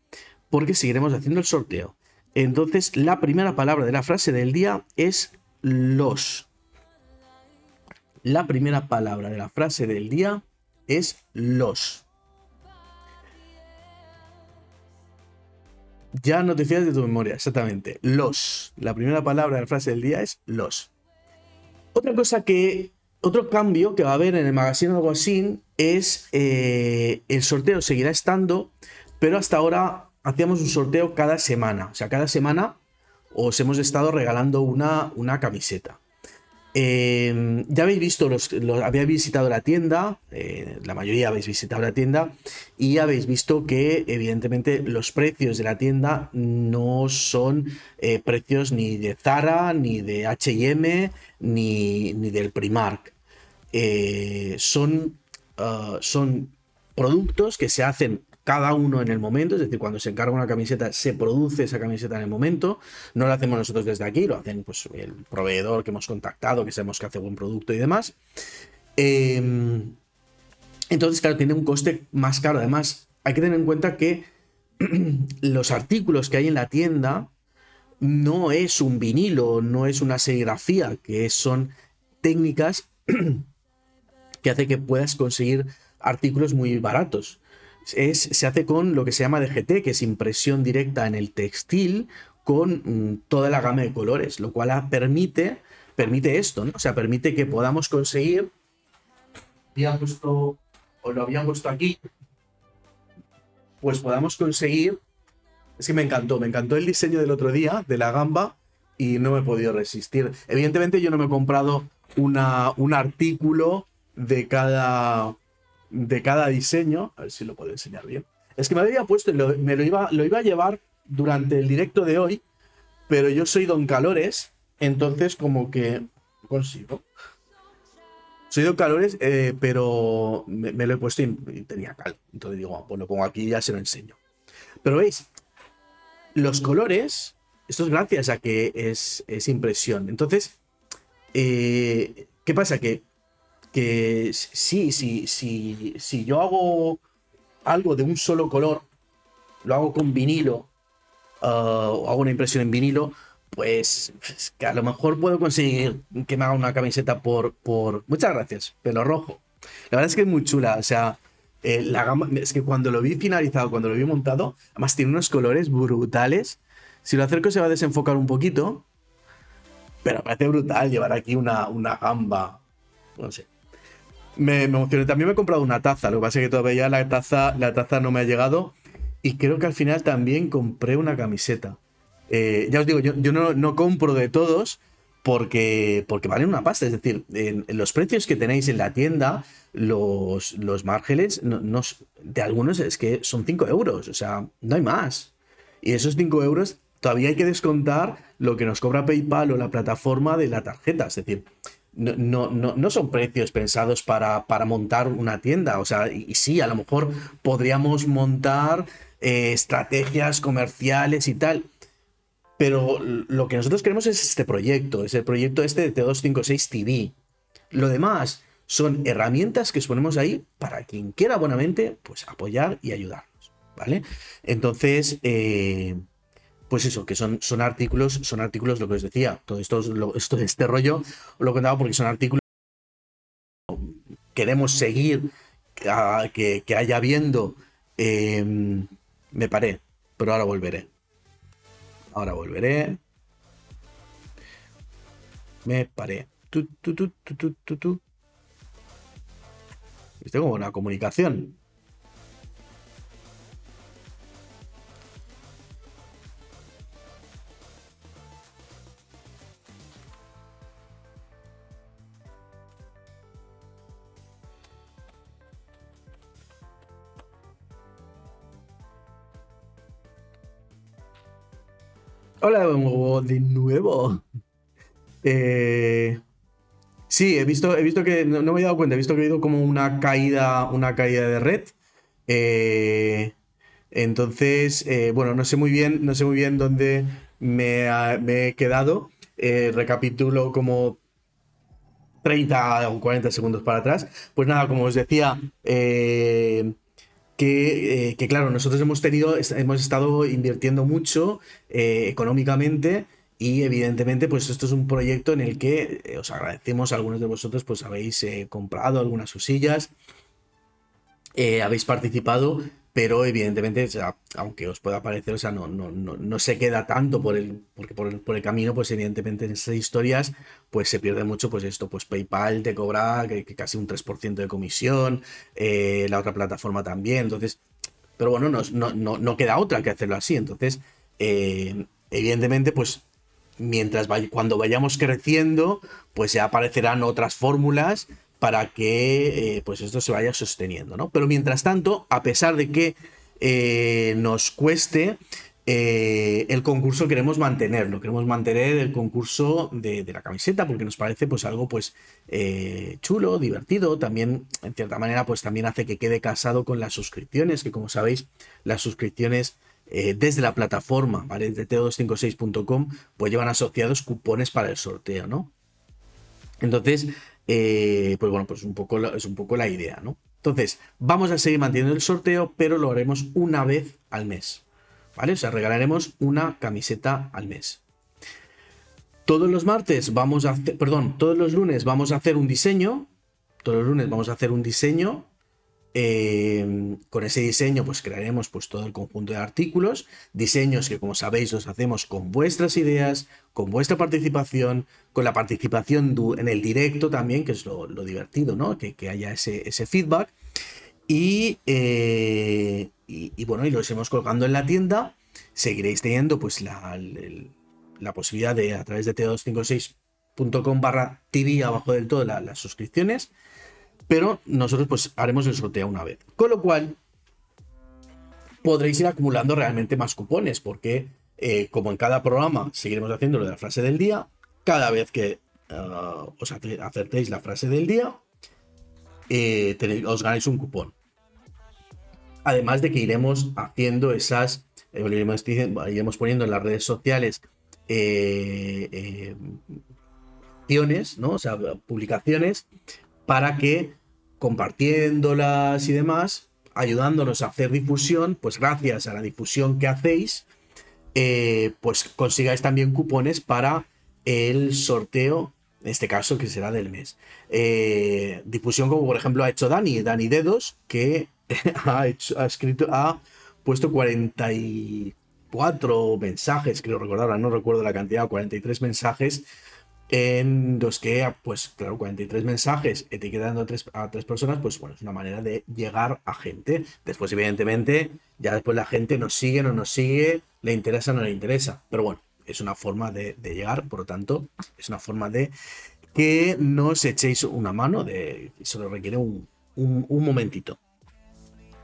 porque seguiremos haciendo el sorteo. Entonces, la primera palabra de la frase del día es los. La primera palabra de la frase del día es los. Ya no te de tu memoria, exactamente. Los. La primera palabra de la frase del día es los. Otra cosa que. Otro cambio que va a haber en el magazine algo así es eh, el sorteo seguirá estando, pero hasta ahora hacíamos un sorteo cada semana. O sea, cada semana os hemos estado regalando una, una camiseta. Em, ya habéis visto, los, habéis visitado la tienda, eh, la mayoría habéis visitado la tienda y habéis visto que evidentemente los precios de la tienda no son eh, precios ni de Zara, ni de HM, ni, ni del Primark. Eh, son, ah, son productos que se hacen cada uno en el momento, es decir, cuando se encarga una camiseta, se produce esa camiseta en el momento, no lo hacemos nosotros desde aquí, lo hacen pues, el proveedor que hemos contactado, que sabemos que hace buen producto y demás. Em, entonces, claro, tiene un coste más caro. Además, hay que tener en cuenta que [CLEARS THROAT] los artículos que hay en la tienda no es un vinilo, no es una serigrafía, que son técnicas [CLEARS THROAT] que hace que puedas conseguir artículos muy baratos se hace con lo que se llama DGT, que es impresión directa en el textil con mm, toda la gama de colores, lo cual permite, permite esto, ¿no? O sea, permite que podamos conseguir, había puesto, o lo habían puesto aquí, pues podamos conseguir, es que me encantó, me encantó el diseño del otro día, de la gamba, y no me he podido resistir. Evidentemente yo no me he comprado una, un artículo de cada, de cada diseño. A ver si lo puedo enseñar bien. Es que me había puesto, me lo iba, lo iba a llevar durante el directo de hoy, pero yo soy Don Calores, entonces como que consigo. Soy Don Calores, eh, pero me, lo he puesto y, tenía cal. Entonces digo, pues lo pongo aquí y ya se lo enseño. Pero veis, los colores, esto es gracias a que es, es impresión. Entonces, eh, ¿qué pasa? Que que sí, sí, sí, si yo hago algo de un solo color, lo hago con vinilo, ah, o hago una impresión en vinilo, pues que a lo mejor puedo conseguir que me haga una camiseta por, por... Muchas gracias, pelo rojo. La verdad es que es muy chula, o sea, eh, la gama, es que cuando lo vi finalizado, cuando lo vi montado, además tiene unos colores brutales. Si lo acerco se va a desenfocar un poquito, pero parece brutal llevar aquí una, una gamba, no sé. Me, emocioné. También me he comprado una taza. Lo que pasa es que todavía la taza, la taza no me ha llegado. Y creo que al final también compré una camiseta. Eh, ya os digo, yo, no, compro de todos porque, porque valen una pasta. Es decir, los precios que tenéis en la tienda, los, los márgenes de algunos es que son 5 euros. O sea, no hay más. Y esos 5 euros todavía hay que descontar lo que nos cobra PayPal o la plataforma de la tarjeta. Es decir, no, no, son precios pensados para, para, montar una tienda. O sea, y, sí, a lo mejor podríamos montar eh, estrategias comerciales y tal. Pero lo que nosotros queremos es este proyecto, es el proyecto este de T256 TV. Lo demás son herramientas que ponemos ahí para quien quiera buenamente, pues apoyar y ayudarnos. ¿Vale? Entonces, eh, pues eso, que son, son artículos, son artículos, lo que os decía, todo esto, esto este rollo lo contaba porque son artículos queremos seguir que, que haya viendo. Em, me paré, pero ahora volveré. Ahora volveré. Me paré. Tu, tu, tu. Tengo una comunicación. Hola de nuevo. Eh, sí, he visto, he visto que, no, me he dado cuenta, he visto que ha habido como una caída, una caída de red. Eh, entonces, eh, bueno, no sé muy bien, no sé muy bien dónde me, he quedado. recapitulo como 30 o 40 segundos para atrás. Pues nada, como os decía, que, claro, nosotros hemos tenido, hemos estado invirtiendo mucho eh, económicamente y evidentemente pues esto es un proyecto en el que eh, os agradecemos a algunos de vosotros pues habéis comprado algunas cosillas, habéis participado pero evidentemente, aunque os pueda parecer, o sea, no, no, no, se queda tanto por el, porque por el, camino, pues evidentemente en esas historias, pues se pierde mucho, pues esto, pues PayPal te cobra que, casi un 3% de comisión, eh, la otra plataforma también, entonces, pero bueno, no, no, no, queda otra que hacerlo así, entonces, eh, evidentemente, pues mientras cuando vayamos creciendo, pues ya aparecerán otras fórmulas para que eh, pues esto se vaya sosteniendo, ¿no? Pero mientras tanto, a pesar de que eh, nos cueste, eh, el concurso queremos mantenerlo, queremos mantener el concurso de, la camiseta porque nos parece pues algo pues chulo, divertido, también en cierta manera pues también hace que quede casado con las suscripciones, que como sabéis las suscripciones desde la plataforma, ¿vale? De t256.com pues llevan asociados cupones para el sorteo, ¿no? Entonces, eh, pues bueno, pues un poco, es un poco la idea, ¿no? Entonces, vamos a seguir manteniendo el sorteo, pero lo haremos una vez al mes, ¿vale? O sea, regalaremos una camiseta al mes. Todos los martes vamos a hacer, perdón, todos los lunes vamos a hacer un diseño, todos los lunes vamos a hacer un diseño Em, con ese diseño pues crearemos pues todo el conjunto de artículos, diseños que como sabéis los hacemos con vuestras ideas, con vuestra participación, con la participación en el directo también, que es lo, divertido, ¿no? Que, haya ese, feedback. Eh, y, y, bueno, y lo iremos colgando en la tienda. Seguiréis teniendo pues la, la posibilidad de a través de t256.com barra TV abajo del todo las suscripciones pero nosotros pues haremos el sorteo una vez. Con lo cual, podréis ir acumulando realmente más cupones, porque eh, como en cada programa seguiremos haciendo lo de la frase del día, cada vez que uh, os acertéis la frase del día, eh, os ganáis un cupón. Además de que iremos haciendo esas, eh, iremos, poniendo en las redes sociales ¿no? O sea, publicaciones para que compartiéndolas y demás, ayudándonos a hacer difusión, pues gracias a la difusión que hacéis, eh, pues consigáis también cupones para el sorteo, en este caso que será del mes. Eh, difusión como por ejemplo ha hecho Dani, Dani Dedos, que [LAUGHS] ha, hecho, ha escrito, ha puesto 44 mensajes, creo recordar, no recuerdo la cantidad, 43 mensajes en los que, pues claro, 43 mensajes etiquetando a tres, a tres personas, pues bueno, es una manera de llegar a gente. Después, evidentemente, ya después la gente nos sigue, no nos sigue, le interesa, no le interesa. Pero bueno, es una forma de, llegar, por lo tanto, es una forma de que nos echéis una mano, de, solo requiere un, un, un momentito.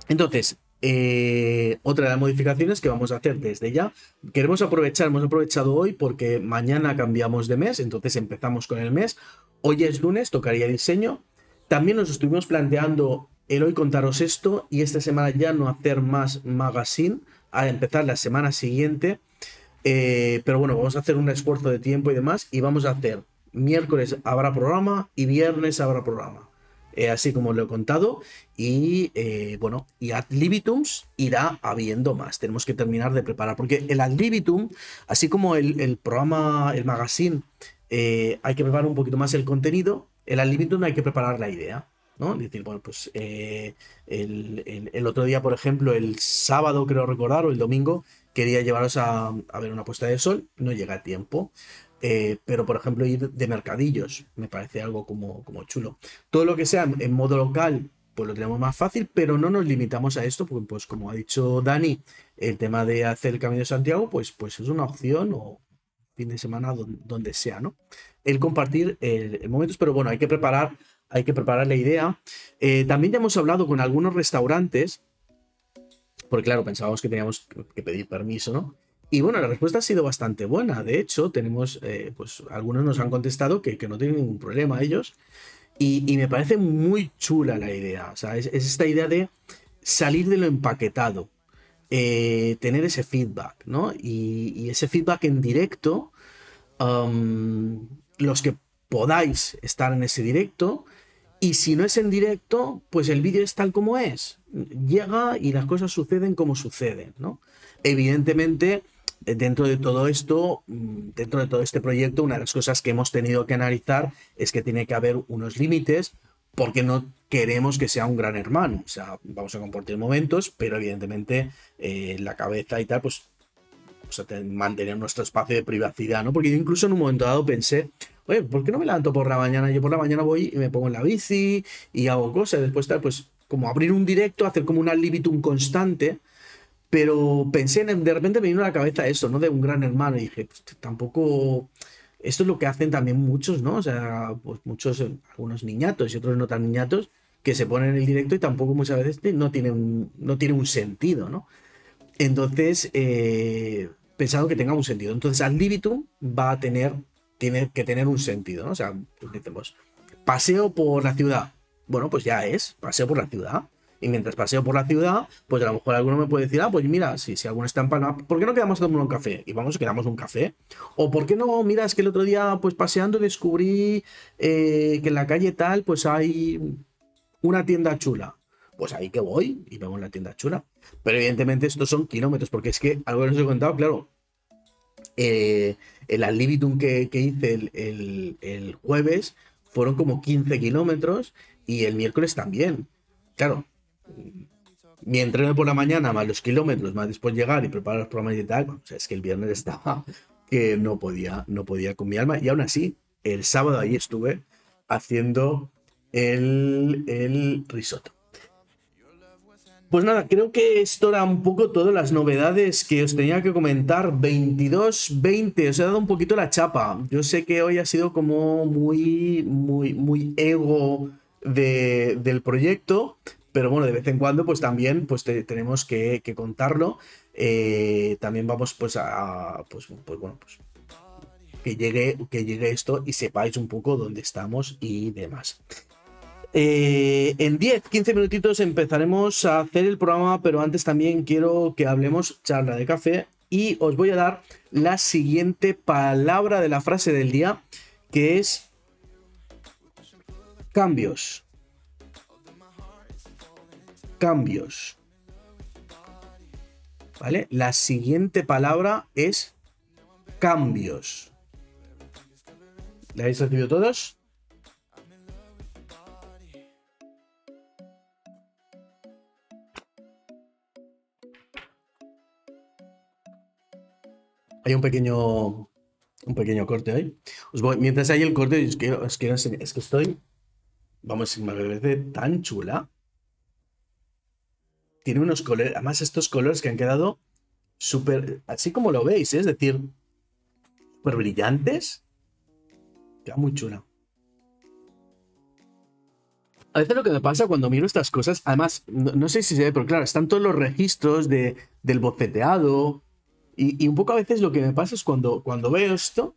Entonces, eh, otra de las modificaciones que vamos a hacer desde ya, queremos aprovechar, hemos aprovechado hoy porque mañana cambiamos de mes, entonces empezamos con el mes. Hoy es lunes, tocaría diseño. También nos estuvimos planteando el hoy contaros esto y esta semana ya no hacer más magazine, a empezar la semana siguiente. Eh, pero bueno, vamos a hacer un esfuerzo de tiempo y demás y vamos a hacer miércoles habrá programa y viernes habrá programa. Eh, así como lo he contado. Y eh, bueno, y ad libitums irá habiendo más. Tenemos que terminar de preparar, porque el ad libitum, así como el, programa, el magazine, eh, hay que preparar un poquito más el contenido, el ad libitum hay que preparar la idea. ¿no? decir, bueno, pues el, el, otro día, por ejemplo, el sábado, creo recordar, o el domingo, quería llevaros a, a ver una puesta de sol, no llega a tiempo. Eh, pero, por ejemplo, ir de mercadillos me parece algo como, como chulo. Todo lo que sea en modo local, pues lo tenemos más fácil, pero no nos limitamos a esto, porque, pues, como ha dicho Dani, el tema de hacer el Camino de Santiago, pues, pues es una opción o fin de semana donde, sea, ¿no? El compartir el, momentos, pero bueno, hay que preparar, hay que preparar la idea. Eh, también ya hemos hablado con algunos restaurantes, porque claro, pensábamos que teníamos que pedir permiso, ¿no? Y bueno, la respuesta ha sido bastante buena. De hecho, tenemos, eh, pues algunos nos han contestado que, no tienen ningún problema ellos. Y, me parece muy chula la idea. O sea, es, esta idea de salir de lo empaquetado, eh, tener ese feedback, ¿no? Y, ese feedback en directo, los que podáis estar en ese directo. Y si no es en directo, pues el vídeo es tal como es. Llega y las cosas suceden como suceden, ¿no? Evidentemente, dentro de todo esto, mm, dentro de todo este proyecto, una de las cosas que hemos tenido que analizar es que tiene que haber unos límites porque no queremos que sea un gran hermano. O sea, vamos a compartir momentos, pero evidentemente eh, la cabeza y tal, pues, mantener nuestro espacio de privacidad, ¿no? Porque yo incluso en un momento dado pensé, oye, ¿por qué no me levanto por la mañana? Yo por la mañana voy y me pongo en la bici y hago cosas, después tal, pues como abrir un directo, hacer como una libitum constante Pero pensé, en, de repente me vino a la cabeza eso, ¿no? De un gran hermano y dije, pues, tampoco... Esto es lo que hacen también muchos, ¿no? O sea, pues muchos, eh, algunos niñatos y otros no tan niñatos, que se ponen en el directo y tampoco muchas veces no tienen, no tiene un sentido, ¿no? Entonces, eh, pensado que tenga un sentido. Entonces, Ad libitum va a tener, tiene que tener un sentido, ¿no? O sea, pues paseo por la ciudad. Bueno, pues ya es, paseo por la ciudad. Y mientras paseo por la ciudad, pues a lo mejor alguno me puede decir, ah, pues mira, si, si alguno está empanado, ¿por qué no quedamos a un café? Y vamos, quedamos un café. O ¿por qué no? Mira, es que el otro día, pues paseando, descubrí eh, que en la calle tal, pues hay una tienda chula. Pues ahí que voy y vemos la tienda chula. Pero evidentemente estos son kilómetros, porque es que algo que os he contado, claro, eh, el ad que, que hice el, el jueves fueron como 15 kilómetros y el miércoles también. Claro, mi entreno por la mañana, más los kilómetros, más después llegar y preparar los programas y tal, es que el viernes estaba [LAUGHS] que no podía, no podía con mi alma. Y aún así, el sábado ahí estuve haciendo el, el risotto. Pues nada, creo que esto era un poco todas las novedades que os tenía que comentar. 22, 20, os he dado un poquito la chapa. Yo sé que hoy ha sido como muy, muy, muy ego del proyecto, pero bueno, de vez en cuando pues también pues tenemos que, contarlo. Eh, también vamos pues a, pues, pues bueno, pues que llegue, que llegue esto y sepáis un poco dónde estamos y demás. Eh, en 10, 15 minutitos empezaremos a hacer el programa, pero antes también quiero que hablemos charla de café y os voy a dar la siguiente palabra de la frase del día, que es cambios cambios. ¿Vale? La siguiente palabra es cambios. ¿La habéis recibido todos? Hay un pequeño un pequeño corte ahí. mientras hay el corte, os quiero, es que estoy, vamos, me parece tan chula tiene unos colores, además estos colores que han quedado súper, así como lo veis, ¿eh? es decir, súper brillantes. Queda muy chula. A veces lo que me pasa cuando miro estas cosas, además, no, sé si se ve, pero claro, están todos los registros de, del boceteado. Y, un poco a veces lo que me pasa es cuando, cuando veo esto,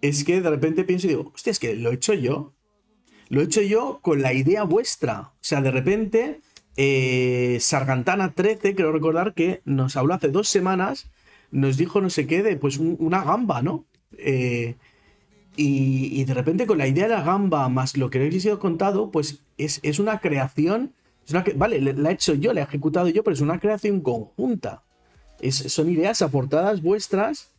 es que de repente pienso y digo, hostia, es que lo he hecho yo. Lo he hecho yo con la idea vuestra. O sea, de repente eh, Sargantana 13, creo recordar que nos habló hace dos semanas, nos dijo no sé qué de pues una gamba, ¿no? Eh, y, de repente con la idea de la gamba más lo que habéis sido contado, pues es, una creación, vale, la he hecho yo, la he ejecutado yo, pero es una creación conjunta. son ideas aportadas vuestras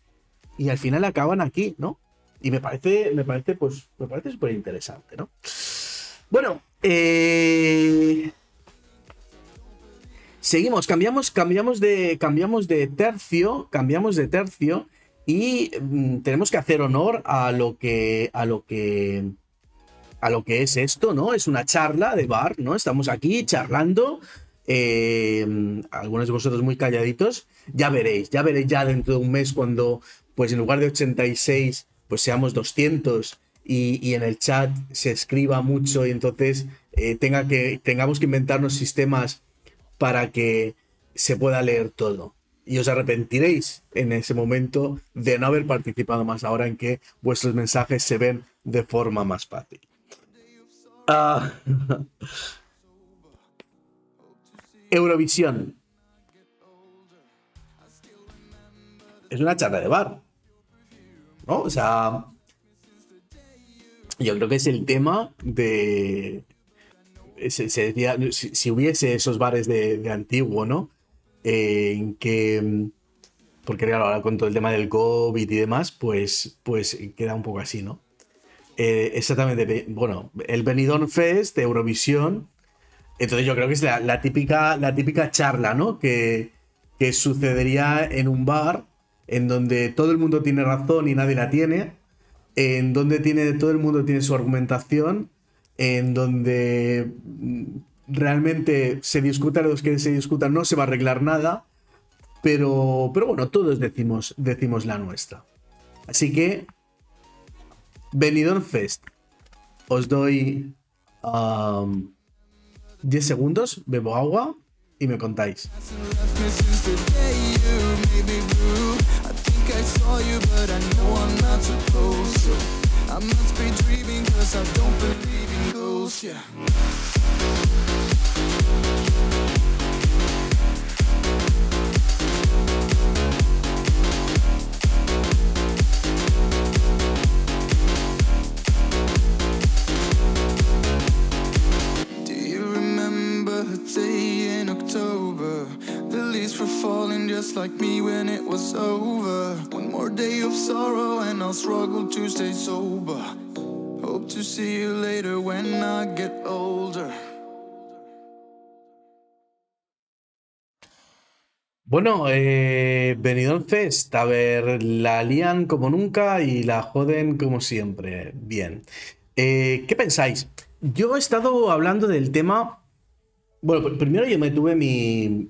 y al final acaban aquí, ¿no? Y me parece, me parece, pues, me parece súper interesante, ¿no? Bueno, eh, Seguimos, cambiamos, cambiamos de, cambiamos de tercio, cambiamos de tercio y mm, tenemos que hacer honor a lo que, a lo que, a lo que es esto, ¿no? Es una charla de bar, ¿no? Estamos aquí charlando. Eh, algunos de vosotros muy calladitos, ya veréis, ya veréis ya dentro de un mes cuando, pues en lugar de 86, pues seamos 200 y, en el chat se escriba mucho y entonces eh, tenga que, tengamos que inventarnos sistemas para que se pueda leer todo. Y os arrepentiréis en ese momento de no haber participado más ahora en que vuestros mensajes se ven de forma más fácil. Ah. [LAUGHS] Eurovisión. Es una charla de bar. ¿No? O sea, yo creo que es el tema de, se, decía, si, hubiese esos bares de, antiguo, ¿no? Eh, en que, porque claro, ahora con todo el tema del COVID y demás, pues, pues queda un poco así, ¿no? Eh, exactamente, bueno, el Benidorm Fest de Eurovisión, entonces yo creo que es la, típica, la típica charla, ¿no? Que, que sucedería en un bar en donde todo el mundo tiene razón y nadie la tiene, en donde tiene, todo el mundo tiene su argumentación en donde mm, realmente se discuta los que se discuta, no se va a arreglar nada. Pero, pero bueno, todos decimos, decimos la nuestra. Así que, Benidorm Fest. Os doy 10 segundos, bebo agua y me contáis. I must be dreaming cause I don't believe in ghosts, yeah. Just like me when it was over. One more day of sorrow and I'll struggle to stay sober. Hope to see you later when I get older. Bueno, eh, a ver, la lían como nunca y la joden como siempre. Bien. Eh, ¿Qué pensáis? Yo he estado hablando del tema bueno, primero yo me tuve mi.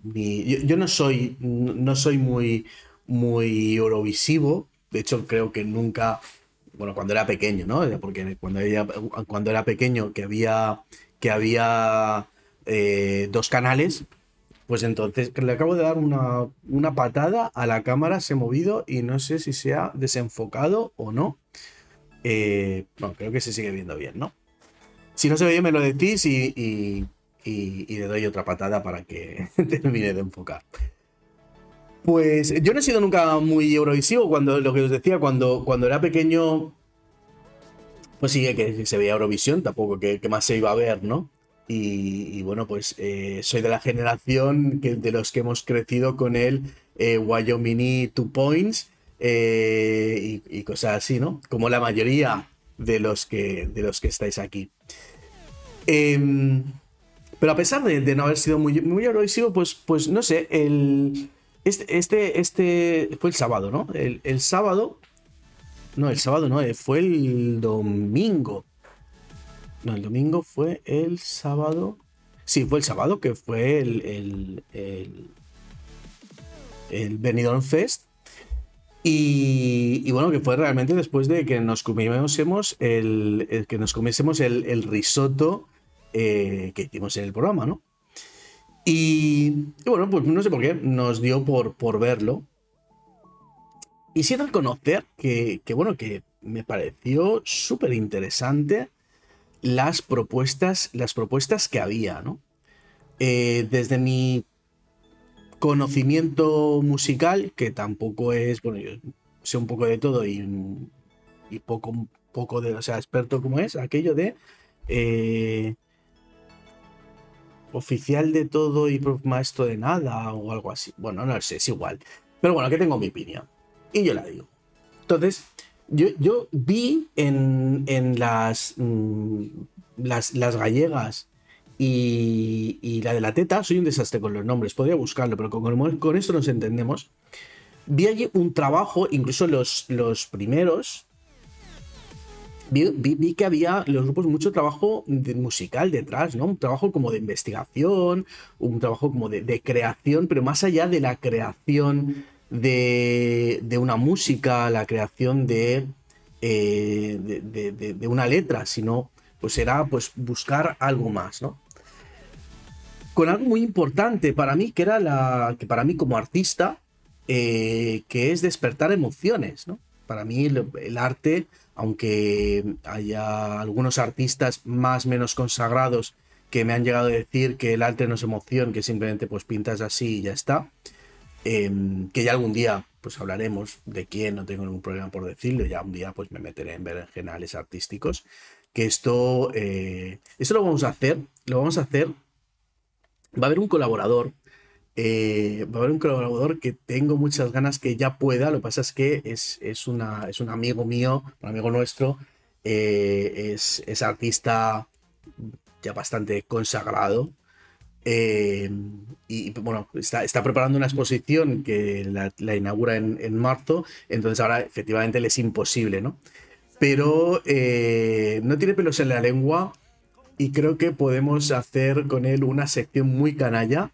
yo, no soy. No soy muy. Muy eurovisivo. De hecho, creo que nunca. Bueno, cuando era pequeño, ¿no? Porque cuando, cuando era pequeño, que había. Que había eh, dos canales. Pues entonces le acabo de dar una, una patada a la cámara, se ha movido y no sé si se ha desenfocado o no. Eh, bueno, creo que se sigue viendo bien, ¿no? Si no se ve bien, me lo decís y, le doy otra patada para que [LAUGHS] termine de enfocar. Pues yo no he sido nunca muy eurovisivo cuando lo que os decía, cuando, cuando era pequeño, pues sí que se veía Eurovisión, tampoco que, más se iba a ver, ¿no? Y, bueno, pues eh, soy de la generación de los que hemos crecido con el eh, Two Points eh, y, cosas así, ¿no? Como la mayoría de los que, de los que estáis aquí. Eh, pero a pesar de, no haber sido muy, muy pues, pues no sé, el, este, este, este fue el sábado, ¿no? El, sábado, no, el sábado no, eh, fue el domingo. No, el domingo fue el sábado. Sí, fue el sábado que fue el, el, el, el Benidorm Fest. Y, bueno, que fue realmente después de que nos comiésemos el, que nos comiésemos el, el risotto eh, que hicimos en el programa, ¿no? Y, bueno, pues no sé por qué, nos dio por, por verlo. Y sí reconocer que, que, bueno, que me pareció súper interesante las propuestas, las propuestas que había, ¿no? Eh, desde mi conocimiento musical, que tampoco es, bueno, yo sé un poco de todo y, y poco, poco de, o sea, experto como es, aquello de eh, oficial de todo y maestro de nada o algo así. Bueno, no sé, es igual. Pero bueno, que tengo mi opinión. Y yo la digo. Entonces, yo, yo vi en, en las, mm, las, gallegas y, y, la de la teta, soy un desastre con los nombres, podría buscarlo, pero con, con esto nos entendemos. Vi allí un trabajo, incluso los, los primeros, vi, que había los grupos mucho trabajo musical detrás, ¿no? Un trabajo como de investigación, un trabajo como de, creación, pero más allá de la creación de, una música, la creación de, eh, de, una letra, sino pues era pues buscar algo más, ¿no? Con algo muy importante para mí, que era la. que para mí como artista, eh, que es despertar emociones, ¿no? Para mí el arte aunque haya algunos artistas más menos consagrados que me han llegado a decir que el arte no es emoción, que simplemente pues pintas así y ya está. Em, que ya algún día pues hablaremos de quién, no tengo ningún problema por decirlo, ya un día pues me meteré en berenjenales artísticos. Que esto, eh, esto lo vamos a hacer, lo vamos a hacer. Va a haber un colaborador eh, va a haber un colaborador que tengo muchas ganas que ya pueda. Lo que pasa es que es, es, una, es un amigo mío, un amigo nuestro. Eh, es, artista ya bastante consagrado. Eh, y bueno, está, está, preparando una exposición que la, inaugura en, marzo. Entonces ahora efectivamente le es imposible, ¿no? Pero no tiene pelos en la lengua y creo que podemos hacer con él una sección muy canalla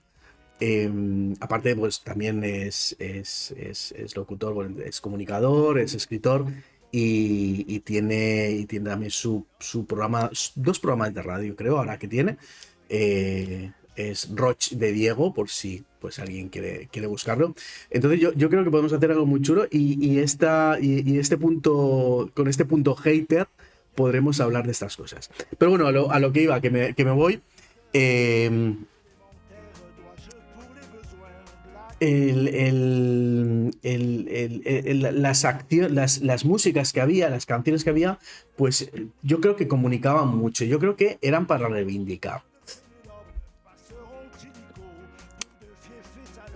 Em, aparte, pues también es, es, locutor, es comunicador, es escritor y, tiene, y tiene también su, programa, dos programas de radio, creo, ahora que tiene. Eh, es Roch de Diego, por si pues alguien quiere, quiere buscarlo. Entonces yo, yo creo que podemos hacer algo muy chulo y, esta, y, este punto, con este punto hater podremos hablar de estas cosas. Pero bueno, a lo, que iba, que me, que me voy. Eh, las, las, músicas que había, las canciones que había, pues yo creo que comunicaban mucho. Yo creo que eran para reivindicar.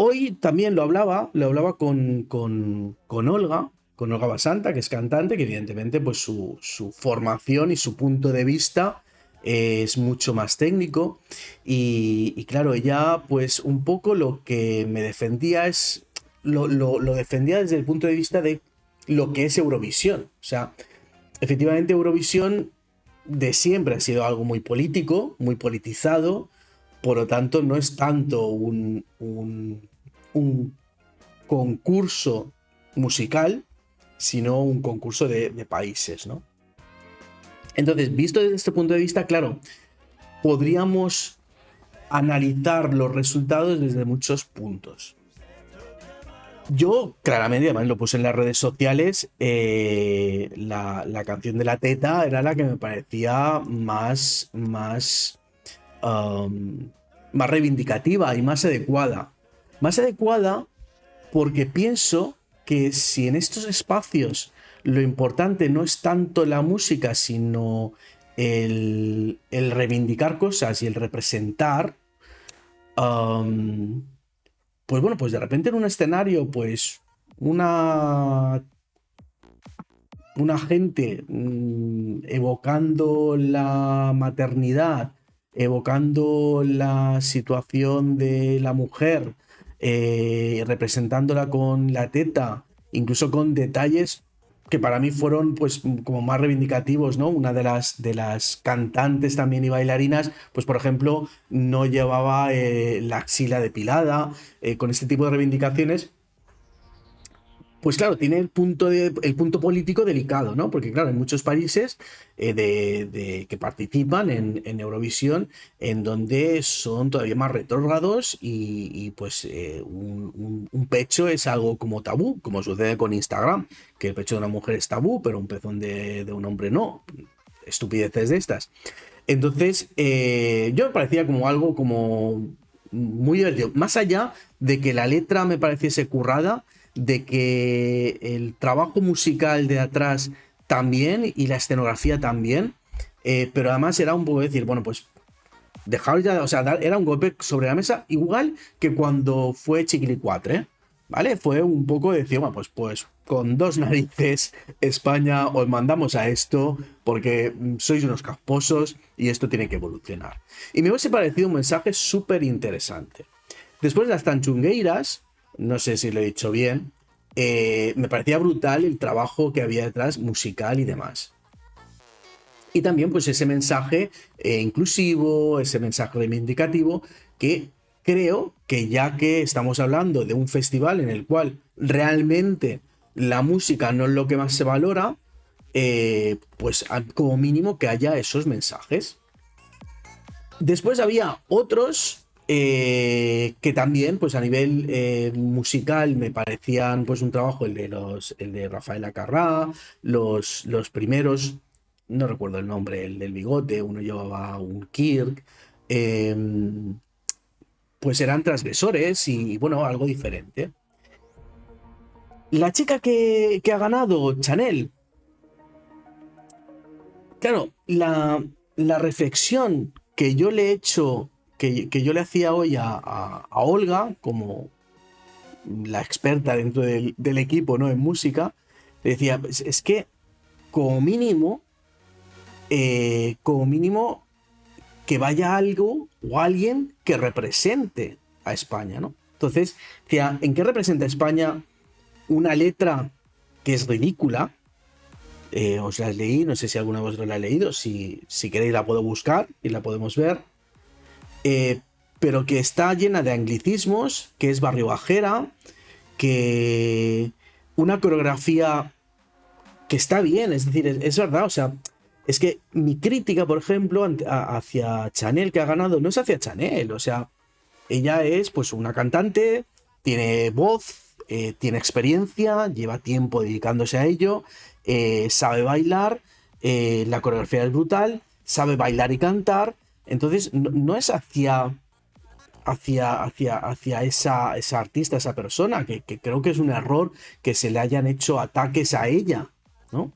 Hoy también lo hablaba, lo hablaba con, con, con Olga, con Olga Basanta, que es cantante, que evidentemente pues su, su formación y su punto de vista es mucho más técnico y, claro, ella pues un poco lo que me defendía es, lo, defendía desde el punto de vista de lo que es Eurovisión. O sea, efectivamente Eurovisión de siempre ha sido algo muy político, muy politizado, por lo tanto no es tanto un, un, un concurso musical, sino un concurso de, de países, ¿no? Entonces, visto desde este punto de vista, claro, podríamos analizar los resultados desde muchos puntos. Yo, claramente, además lo puse en las redes sociales, eh, la, canción de la teta era la que me parecía más, más, um, más reivindicativa y más adecuada. Más adecuada porque pienso que si en estos espacios lo importante no es tanto la música, sino el, reivindicar cosas y el representar. pues bueno, pues de repente en un escenario, pues una. Una gente mm, evocando la maternidad, evocando la situación de la mujer, eh, representándola con la teta, incluso con detalles que para mí fueron pues como más reivindicativos, ¿no? Una de las, de las cantantes también y bailarinas, pues por ejemplo, no llevaba eh, la axila depilada, eh, con este tipo de reivindicaciones, pues claro, tiene el punto, el punto político delicado, ¿no? Porque claro, hay muchos países eh, de, que participan en, Eurovisión en donde son todavía más retrógrados y, pues eh, un, pecho es algo como tabú, como sucede con Instagram, que el pecho de una mujer es tabú, pero un pezón de, un hombre no. Estupideces de estas. Entonces, eh, yo me parecía como algo como muy divertido. Más allá de que la letra me pareciese currada, de que el trabajo musical de atrás también y la escenografía también, eh, pero además era un poco decir, bueno, pues dejar ya, o sea, era un golpe sobre la mesa, igual que cuando fue Chiquilicuatre, ¿vale? Fue un poco decir, bueno, pues, pues con dos narices, España, os mandamos a esto porque sois unos casposos y esto tiene que evolucionar. Y me hubiese parecido un mensaje súper interesante. Después de las tanchungueiras, no sé si lo he dicho bien, eh, me parecía brutal el trabajo que había detrás musical y demás. Y también pues ese mensaje eh, inclusivo, ese mensaje reivindicativo que creo que ya que estamos hablando de un festival en el cual realmente la música no es lo que más se valora, eh, pues como mínimo que haya esos mensajes. Después había otros eh, que también, pues a nivel eh, musical, me parecían pues un trabajo el de los, el de Rafael Acarrá, los, los primeros, no recuerdo el nombre, el del bigote, uno llevaba un Kirk, em, pues eran transgresores y bueno, algo diferente. La chica que, que ha ganado, Chanel. Claro, la, la reflexión que yo le he hecho que, yo le hacía hoy a, Olga, como la experta dentro del, equipo ¿no? en música, le decía, es, que como mínimo, eh, como mínimo, que vaya algo o alguien que represente a España, ¿no? Entonces, decía, ¿en qué representa España una letra que es ridícula? Eh, os las leí, no sé si alguno de vosotros la ha leído, si, si queréis la puedo buscar y la podemos ver. Eh, pero que está llena de anglicismos, que es barrio bajera, que una coreografía que está bien, es decir, es, verdad, o sea, es que mi crítica, por ejemplo, hacia Chanel que ha ganado, no es hacia Chanel, o sea, ella es pues una cantante, tiene voz, eh, tiene experiencia, lleva tiempo dedicándose a ello, eh, sabe bailar, la coreografía es brutal, sabe bailar y cantar, entonces no, es hacia, hacia, hacia, hacia esa, esa, artista, esa persona, que, creo que es un error que se le hayan hecho ataques a ella, ¿no?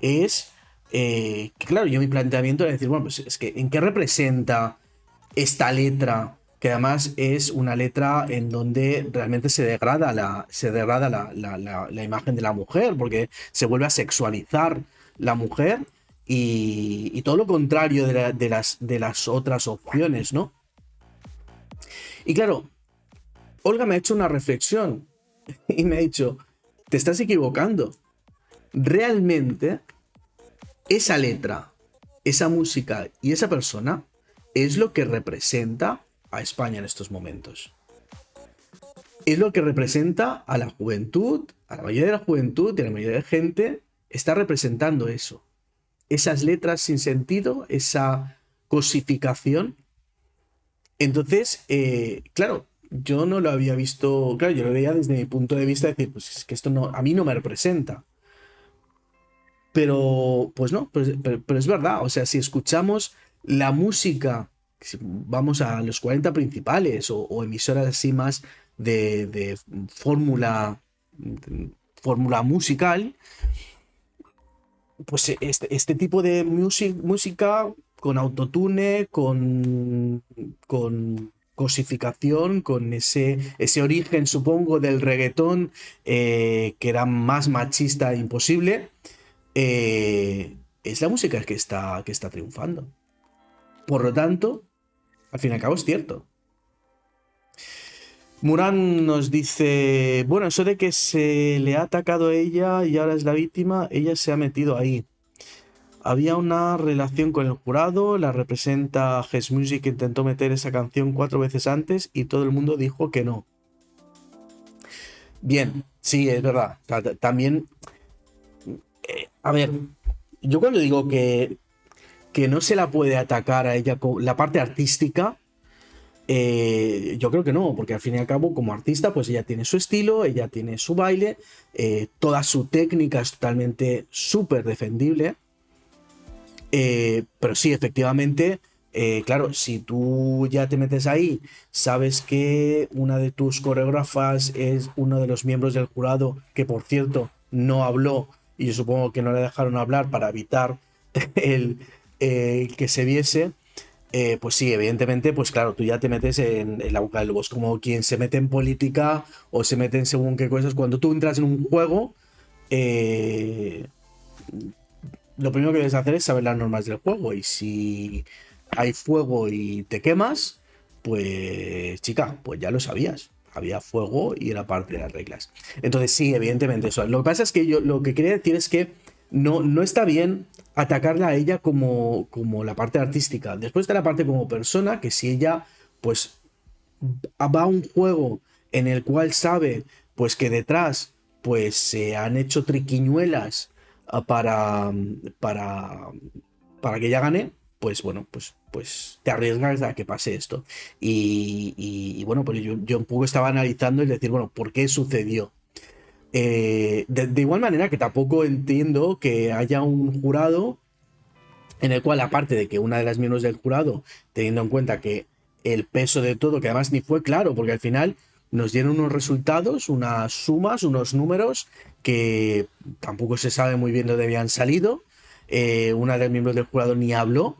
Es que, claro, yo mi planteamiento era decir, bueno, pues es que, ¿en qué representa esta letra que además es una letra en donde realmente se degrada la, se degrada la, imagen de la mujer, porque se vuelve a sexualizar la mujer y, todo lo contrario de, las, de las otras opciones, ¿no? Y claro, Olga me ha hecho una reflexión [LAUGHS] y me ha dicho, te estás equivocando. Realmente, esa letra, esa música y esa persona es lo que representa a España en estos momentos. Es lo que representa a la juventud, a la mayoría de la juventud y a la mayoría de gente, está representando eso. Esas letras sin sentido, esa cosificación. Entonces, eh, claro, yo no lo había visto, claro, yo lo veía desde mi punto de vista, decir, pues es que esto no, a mí no me representa. Pero, pues no, pues, pero es verdad, o sea, si escuchamos la música vamos a los 40 principales o, emisoras así más de, fórmula fórmula musical, pues este, este tipo de música con autotune, con, con cosificación, con ese, ese origen, supongo, del reggaetón, eh, que era más machista e imposible, eh, es la música que está, que está triunfando. Por lo tanto, al fin y al cabo es cierto. Muran nos dice, bueno, eso de que se le ha atacado a ella y ahora es la víctima, ella se ha metido ahí. Había una relación con el jurado, la representa Ges Music que intentó meter esa canción cuatro veces antes y todo el mundo dijo que no. Bien, sí, es verdad. También, eh, a ver, yo cuando digo que que no se la puede atacar a ella la parte artística. Eh, yo creo que no, porque al fin y al cabo, como artista, pues ella tiene su estilo, ella tiene su baile, eh, toda su técnica es totalmente súper defendible. Eh, pero sí, efectivamente, claro, si tú ya te metes ahí, sabes que una de tus coreógrafas es uno de los miembros del jurado, que por cierto no habló, y yo supongo que no le dejaron hablar para evitar [LAUGHS] el, eh, que se viese, eh, pues sí, evidentemente, pues claro, tú ya te metes en, la boca del. Es como quien se mete en política o se mete en según qué cosas. Cuando tú entras en un juego, eh, lo primero que debes hacer es saber las normas del juego. Y si hay fuego y te quemas, pues chica, pues ya lo sabías. Había fuego y era parte de las reglas. Entonces sí, evidentemente eso. Lo que pasa es que yo lo que quería decir es que no, no está bien atacarla a ella como, como la parte artística. Después está la parte como persona, que si ella pues va a un juego en el cual sabe pues que detrás pues se han hecho triquiñuelas ah, para, para, para que ella gane, pues bueno, pues, pues te arriesgas a que pase esto. Y, bueno, pues yo, yo, un poco estaba analizando y decir, bueno, ¿por qué sucedió? Eh, de, igual manera que tampoco entiendo que haya un jurado en el cual, aparte de que una de las miembros del jurado, teniendo en cuenta que el peso de todo, que además ni fue claro, porque al final nos dieron unos resultados, unas sumas, unos números que tampoco se sabe muy bien de dónde habían salido. Eh, una de las miembros del jurado ni habló.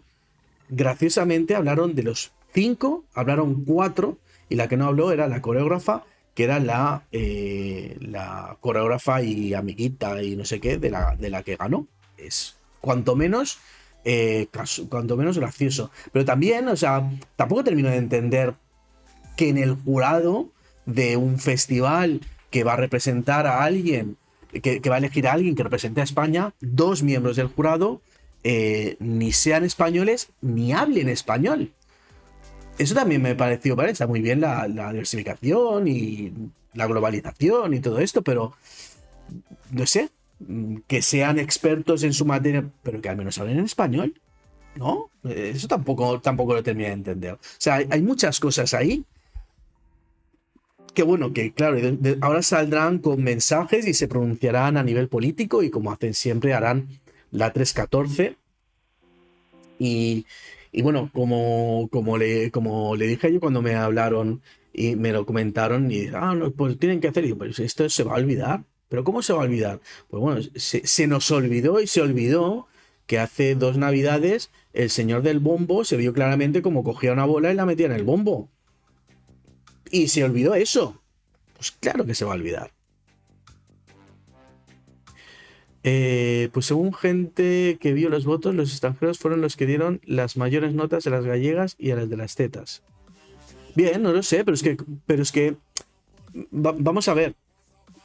Graciosamente hablaron de los cinco, hablaron cuatro, y la que no habló era la coreógrafa que era la, eh, la coreógrafa y amiguita y no sé qué de la, de la que ganó. Es cuanto menos, eh, cuanto menos gracioso. Pero también, o sea, tampoco termino de entender que en el jurado de un festival que va a representar a alguien, que, va a elegir a alguien que represente a España, dos miembros del jurado eh, ni sean españoles ni hablen español. Eso también me pareció, vale, está muy bien la, diversificación y la globalización y todo esto, pero no sé, que sean expertos en su materia, pero que al menos hablen en español. ¿No? Eso tampoco, tampoco lo termino de entender. O sea, hay, muchas cosas ahí que bueno, que claro, ahora saldrán con mensajes y se pronunciarán a nivel político y como hacen siempre harán la 314. Y, y bueno, como, como, le, como le dije yo cuando me hablaron y me lo comentaron y ah, no, pues tienen que hacer, y pues esto se va a olvidar. Pero ¿cómo se va a olvidar? Pues bueno, se, nos olvidó y se olvidó que hace dos navidades el señor del bombo se vio claramente como cogía una bola y la metía en el bombo. Y se olvidó eso. Pues claro que se va a olvidar. Eh, pues según gente que vio los votos, los extranjeros fueron los que dieron las mayores notas a las gallegas y a las de las tetas. Bien, no lo sé, pero es que, pero es que vamos a ver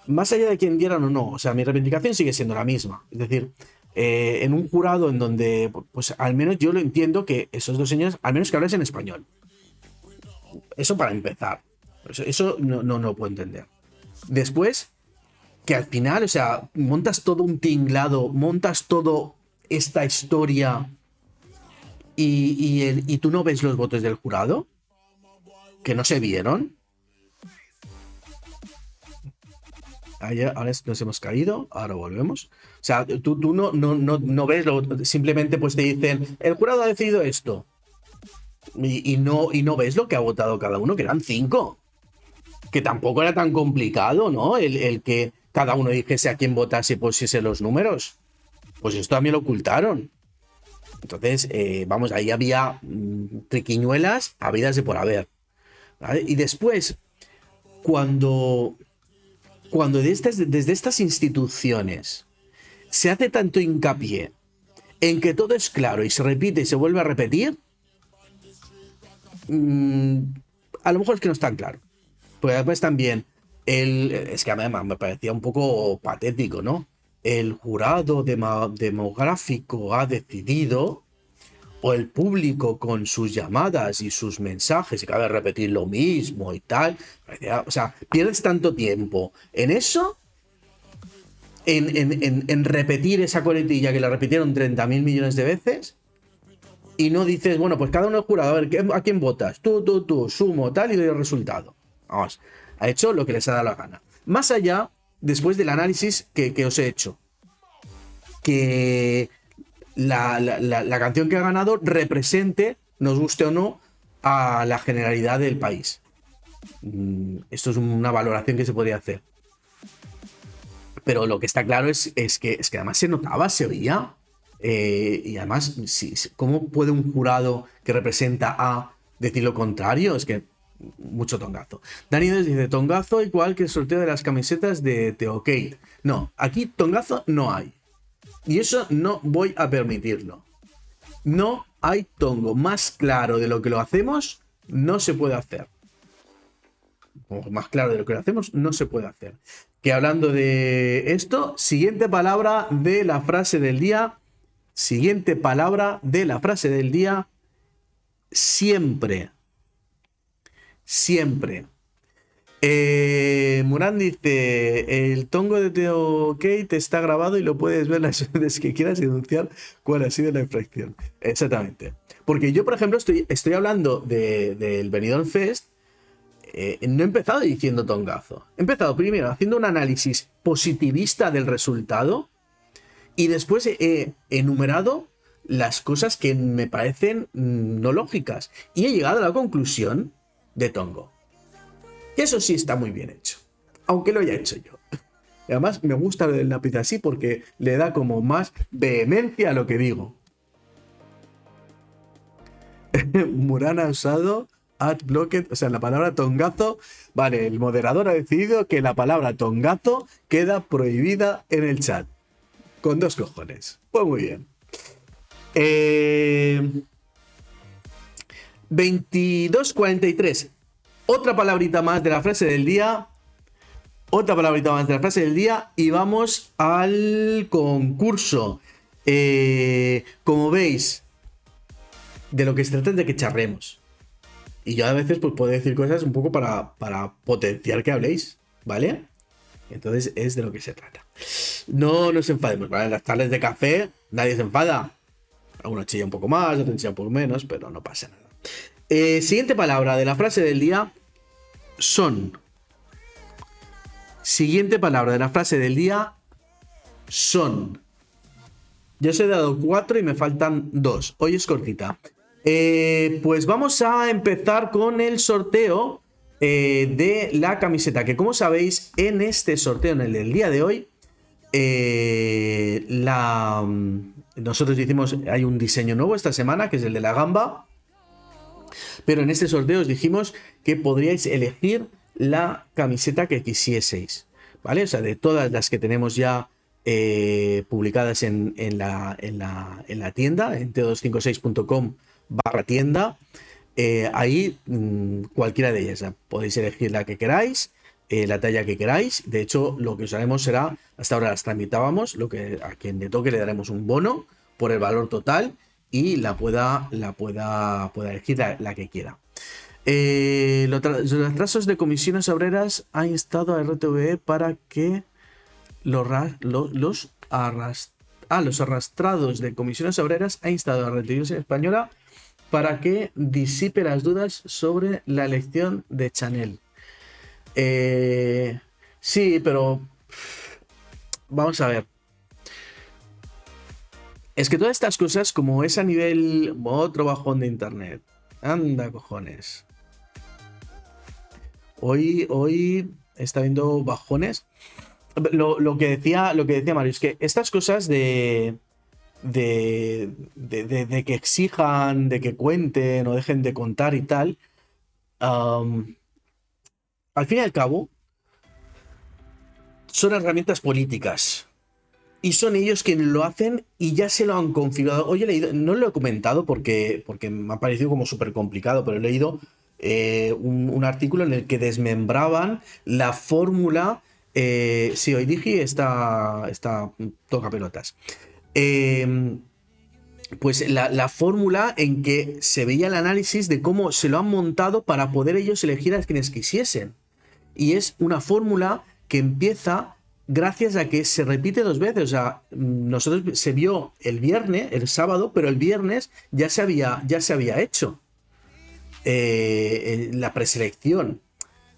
más allá de quien dieran o no, o sea, mi reivindicación sigue siendo la misma. Es decir, eh, en un jurado en donde, pues al menos yo lo entiendo que esos dos señores, al menos que hables en español. Eso para empezar. Eso, no, no, no puedo entender. Después, que al final, o sea, montas todo un tinglado, montas todo esta historia y, y tú no ves los votos del jurado, que no se vieron. ahora nos hemos caído, ahora volvemos. O sea, tú, tú no, no, no, ves, simplemente pues te dicen, el jurado ha decidido esto. Y, no, y no ves lo que ha votado cada uno, que eran cinco. Que tampoco era tan complicado, ¿no? El, que cada uno dijese a quién votase pues pusiese los números. Pues esto también lo ocultaron. Entonces, eh, vamos, ahí había mm, triquiñuelas habidas de por haber. Y después, cuando cuando desde estas instituciones se hace tanto hincapié en que todo es claro y se repite y se vuelve a repetir, mm, a lo mejor es que no es tan claro. Pues después también, el, es que además me parecía un poco patético, ¿no? El jurado demográfico ha decidido o el público con sus llamadas y sus mensajes y cabe repetir lo mismo y tal. O sea, pierdes tanto tiempo en eso, en, repetir esa coletilla que la repitieron 30 mil millones de veces. Y no dices, bueno, pues cada uno es jurado, a ver, ¿a quién votas? Tú, tú, tú, sumo, tal, y doy el resultado. Vamos, ha hecho lo que les ha dado la gana. Más allá, después del análisis que, os he hecho, que la, canción que ha ganado represente, nos guste o no, a la generalidad del país. Mm, esto es una valoración que se podría hacer. Pero lo que está claro es, es, que, es que además se notaba, se oía. Eh, y además, ¿cómo puede un jurado que representa a decir lo contrario? Es que mucho tongazo. Dani dice, tongazo igual que el sorteo de las camisetas de Teo No, aquí tongazo no hay. Y eso no voy a permitirlo. No hay tongo más claro de lo que lo hacemos, no se puede hacer. Más claro de lo que lo hacemos, no se puede hacer. Que hablando de esto, siguiente palabra de la frase del día. Siguiente palabra de la frase del día. Siempre. Siempre. Eh, Muran dice, el tongo de Teo Kate está grabado y lo puedes ver las [LAUGHS] veces que quieras denunciar cuál ha sido la infracción. Exactamente. Porque yo, por ejemplo, estoy, estoy hablando del de, Benidorm Fest, eh, no he empezado diciendo tongazo. He empezado primero haciendo un análisis positivista del resultado y después he enumerado las cosas que me parecen mm, no lógicas. Y he llegado a la conclusión de tongo. Y eso sí está muy bien hecho. Aunque lo haya hecho yo. Y además me gusta el lápiz así porque le da como más vehemencia a lo que digo. [LAUGHS] Murana ha usado blocket, o sea, la palabra tongazo. Vale, el moderador ha decidido que la palabra tongazo queda prohibida en el chat. Con dos cojones. Pues muy bien. Eh, 22.43. Otra palabrita más de la frase del día. Otra palabrita más de la frase del día. Y vamos al concurso. Eh, como veis, de lo que se trata es de que charremos. Y yo a veces pues puedo decir cosas un poco para, para potenciar que habléis, ¿vale? Entonces es de lo que se trata. No nos enfademos, ¿vale? Las tardes de café nadie se enfada. Algunos chilla un poco más, otros chilla un poco menos, pero no pasa nada. Eh, siguiente palabra de la frase del día, son. Siguiente palabra de la frase del día, son. Yo os he dado cuatro y me faltan dos. Hoy es cortita. Eh, pues vamos a empezar con el sorteo eh, de la camiseta. Que como sabéis, en este sorteo, en el día de hoy, la, nosotros hicimos, hay un diseño nuevo esta semana, que es el de la gamba. Pero en este sorteo os dijimos que podríais elegir la camiseta que quisieseis. ¿Vale? O sea, de todas las que tenemos ya eh, publicadas en, la, en, tienda, en t256.com barra tienda. Eh, ahí mm, cualquiera de ellas. podéis elegir la que queráis, eh, la talla que queráis. De hecho, lo que os haremos será, hasta ahora las tramitábamos, lo que a quien le toque le daremos un bono por el valor total y la pueda, la pueda, pueda elegir la, que quiera. Eh, los, atrasos de comisiones obreras ha instado a RTVE para que los, los, ah, los arrastrados de comisiones obreras ha instado a la Televisión Española para que disipe las dudas sobre la elección de Chanel. Eh, sí, pero vamos a ver. Es que todas estas cosas, como es a nivel otro bajón de internet. Anda, cojones. Hoy, hoy está viendo bajones. Lo, que decía, lo que decía Mario es que estas cosas de, de, de, que exijan, de que cuenten o dejen de contar y tal, al fin y al cabo, son herramientas políticas y son ellos quienes lo hacen y ya se lo han configurado. Hoy he leído, no lo he comentado porque, porque me ha parecido como súper complicado, pero he leído eh, un, artículo en el que desmembraban la fórmula. Eh, sí, hoy dije está, está toca pelotas. Em, pues la, la fórmula en que se veía el análisis de cómo se lo han montado para poder ellos elegir a quienes quisiesen. Y es una fórmula que empieza gracias a que se repite dos veces. O sea, nosotros se vio el viernes, el sábado, pero el viernes ya se había, ya se había hecho eh, la preselección.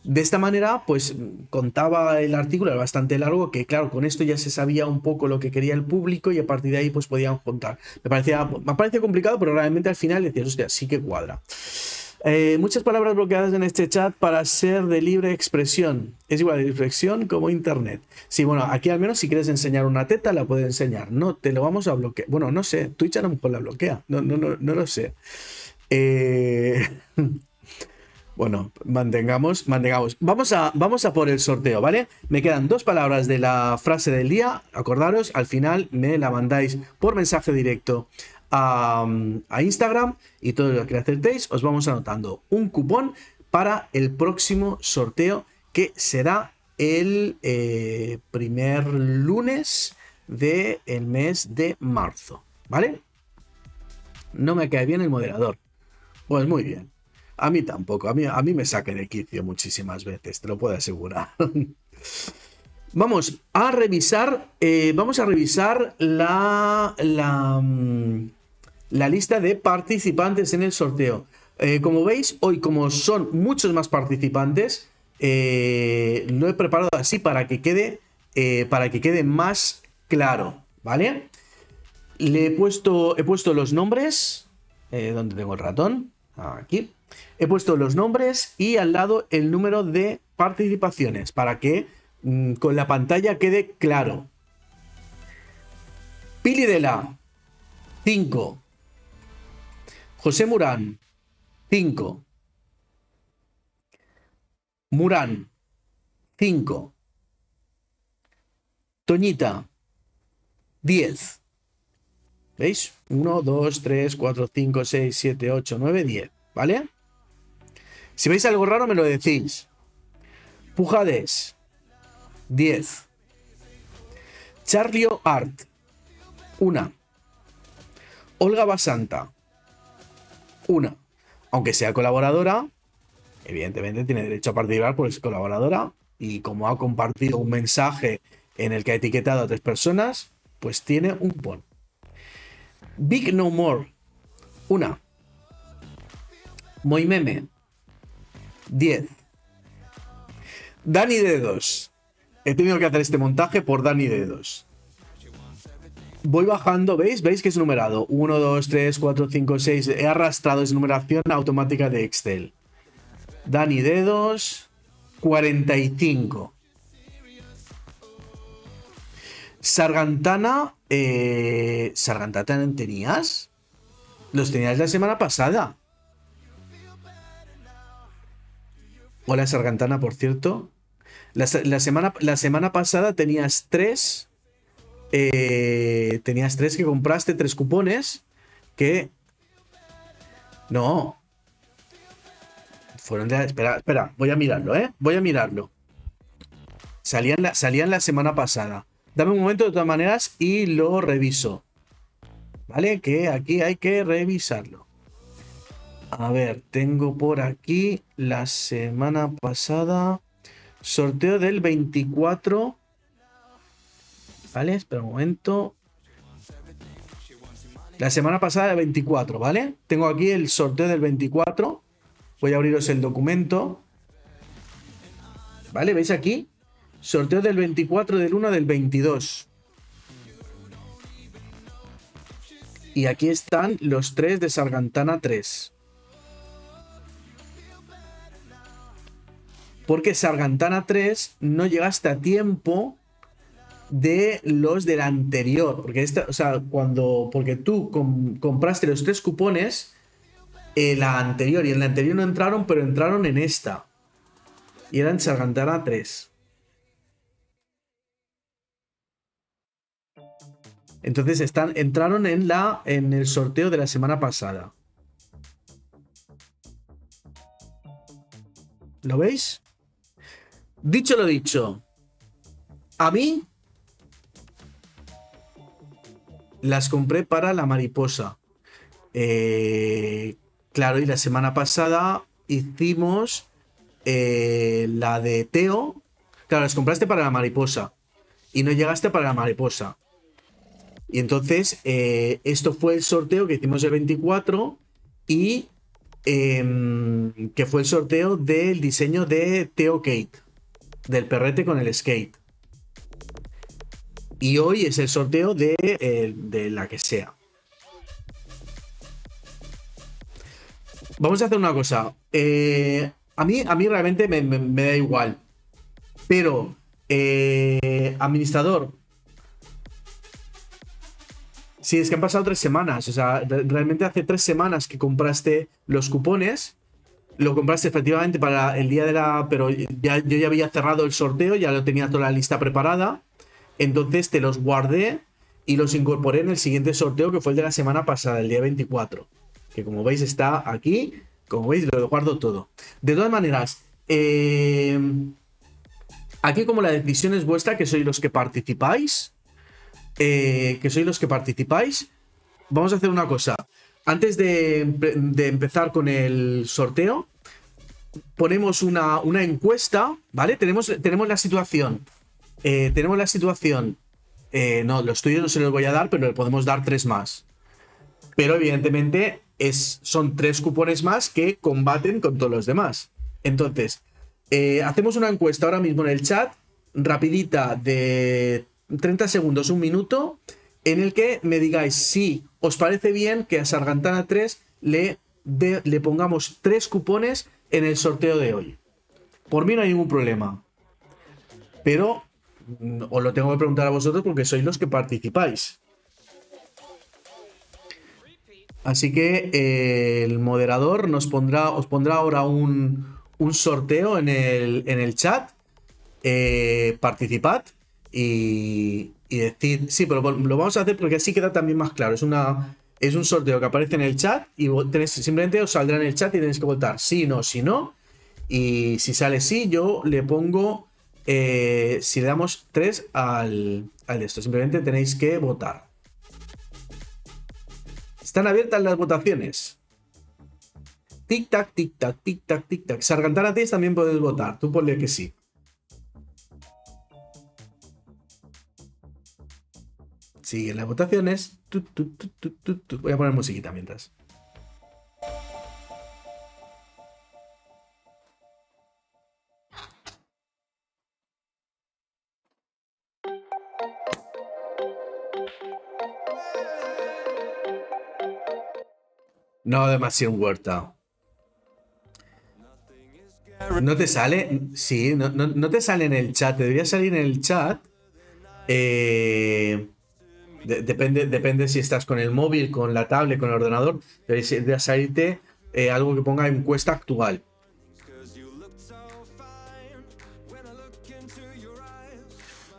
De esta manera, pues contaba el artículo, era bastante largo, que claro, con esto ya se sabía un poco lo que quería el público y a partir de ahí pues podían contar. Me parecía, me parecía complicado, pero realmente al final decías, hostia, sí que cuadra. Eh, muchas palabras bloqueadas en este chat para ser de libre expresión. Es igual de expresión como internet. Sí, bueno, aquí al menos si quieres enseñar una teta la puedes enseñar. No, te lo vamos a bloquear. Bueno, no sé, Twitch a lo mejor la bloquea. No, no, no, lo sé. Eh, [LAUGHS] bueno, mantengamos, mantengamos. Vamos a, vamos a por el sorteo, ¿vale? Me quedan dos palabras de la frase del día. Acordaros, al final me la mandáis por mensaje directo a, Instagram y todo lo que acertéis, os vamos anotando un cupón para el próximo sorteo que será el eh, primer lunes del mes de marzo, ¿vale? No me cae bien el moderador. Pues muy bien. A mí tampoco. A mí, a mí me saque de quicio muchísimas veces, te lo puedo asegurar. [LAUGHS] vamos a revisar. Eh, vamos a revisar la. Mm, la lista de participantes en el sorteo. Eh, como veis, hoy como son muchos más participantes, eh, lo he preparado así para que quede, eh, para que quede más claro, ¿vale? Le he puesto, he puesto los nombres, ¿dónde tengo el ratón? Aquí. He puesto los nombres y al lado el número de participaciones para que con la pantalla quede claro. Pili de la 5. José Murán, 5. Murán, 5. Toñita, 10. ¿Veis? 1, 2, 3, 4, 5, 6, 7, 8, 9, 10. ¿Vale? Si veis algo raro me lo decís. Pujades, 10. Charlio Art, 1. Olga Basanta, una. Aunque sea colaboradora, evidentemente tiene derecho a participar porque es colaboradora y como ha compartido un mensaje en el que ha etiquetado a tres personas, pues tiene un pon. Big No More, una. Moimeme, 10. Dani Dedos. He tenido que hacer este montaje por Dani Dedos. Voy bajando, ¿veis? ¿Veis que es numerado? 1, 2, 3, 4, 5, 6. He arrastrado esa numeración automática de Excel. Dani Dedos, 45. Sargantana, eh, ¿Sargantana tenías? Los tenías la semana pasada. Hola Sargantana, por cierto. La, semana, la semana, pasada tenías tres. Eh, tenías tres que compraste, tres cupones. Que. No. Fueron de. Espera, espera, voy a mirarlo, ¿eh? Voy a mirarlo. Salían la, salían la semana pasada. Dame un momento de todas maneras y lo reviso. ¿Vale? Que aquí hay que revisarlo. A ver, tengo por aquí la semana pasada. Sorteo del 24. ¿Vale? Espera un momento. La semana pasada del 24, ¿vale? Tengo aquí el sorteo del 24. Voy a abriros el documento. ¿Vale? ¿Veis aquí? Sorteo del 24 del 1 del 22. Y aquí están los tres de Sargantana 3. Porque Sargantana 3 no llegaste a tiempo de los del anterior. Porque esta, o sea, cuando. Porque tú compraste los tres cupones. En la anterior. Y en la anterior no entraron, pero entraron en esta. Y eran Sargantana 3. Entonces están, entraron en, la, en el sorteo de la semana pasada. ¿Lo veis? Dicho lo dicho, a mí las compré para la mariposa. Eh, claro, y la semana pasada hicimos eh, la de Teo. Claro, las compraste para la mariposa y no llegaste para la mariposa. Y entonces, eh, esto fue el sorteo que hicimos el 24 y em, que fue el sorteo del diseño de Teo Kate, del perrete con el skate. Y hoy es el sorteo de, eh, la que sea. Vamos a hacer una cosa. Eh, a, mí, a mí realmente me, da igual. Pero, administrador, Sí, es que han pasado tres semanas. O sea, realmente hace tres semanas que compraste los cupones. Lo compraste efectivamente para el día de la. Pero ya, yo ya había cerrado el sorteo, ya lo tenía toda la lista preparada. Entonces te los guardé y los incorporé en el siguiente sorteo que fue el de la semana pasada, el día 24. Que como veis está aquí. Como veis, lo guardo todo. De todas maneras, eh, aquí como la decisión es vuestra, que sois los que participáis, eh, que sois los que participáis, vamos a hacer una cosa. Antes de, empezar con el sorteo, ponemos una, encuesta, ¿vale? Tenemos, tenemos la situación. Eh, tenemos la situación. Eh, no, los tuyos no se los voy a dar, pero le podemos dar tres más. Pero evidentemente es, son tres cupones más que combaten con todos los demás. Entonces, hacemos una encuesta ahora mismo en el chat, rapidita, de 30 segundos, un minuto, en el que me digáis si os parece bien que a Sargantana 3 le, le pongamos tres cupones en el sorteo de hoy. Por mí no hay ningún problema. Pero mm, os lo tengo que preguntar a vosotros porque sois los que participáis. Así que eh, el moderador nos pondrá, os pondrá ahora un, sorteo en el, en el chat. Eh, participad y, decir, sí, pero lo vamos a hacer porque así queda también más claro. Es, una, es un sorteo que aparece en el chat y simplemente os saldrá en el chat y tenéis que votar sí, no, si no. Y si sale sí, yo le pongo, eh, si le damos 3 al, al esto, simplemente tenéis que votar. ¿Están abiertas las votaciones? Tic-tac, tic-tac, tic-tac, tic-tac. Sargantana Test también puedes votar. Tú ponle que sí. Siguen las votaciones. Voy a poner musiquita mientras. No, demasiado huerta. ¿No te sale? Sí, no, te sale en el chat. Debería salir en el chat. Eh, depende, depende si estás con el móvil, con la tablet, con el ordenador. Debería salirte eh, algo que ponga encuesta actual.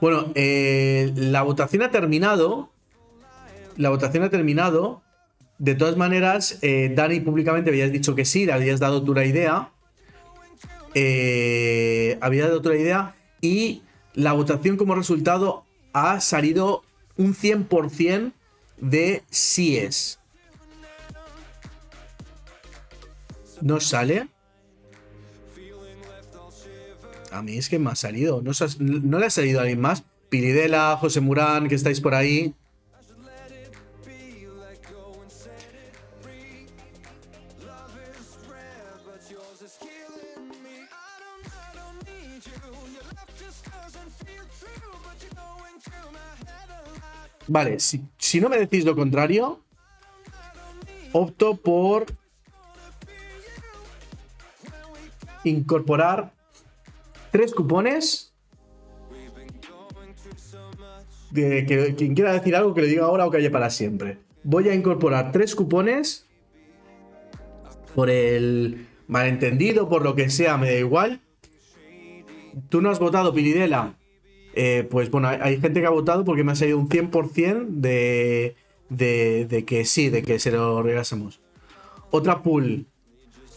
Bueno, eh, la votación ha terminado. La votación ha terminado. De todas maneras, eh, Dani públicamente habías dicho que sí, le habías dado tu idea. Eh, había dado otra idea. Y la votación como resultado ha salido un 100% de es. ¿No sale? A mí es que me ha salido. ¿No, no le ha salido a alguien más? Piridela, José Murán, que estáis por ahí. Vale, si, no me decís lo contrario, opto por incorporar tres cupones. De, que, quien quiera decir algo que le diga ahora o calle para siempre. Voy a incorporar tres cupones por el malentendido, por lo que sea, me da igual. Tú no has votado, Piridela. Eh, pues bueno, hay, gente que ha votado porque me ha salido un 100% de, de, que sí, de que se lo regalásemos. Otra pool,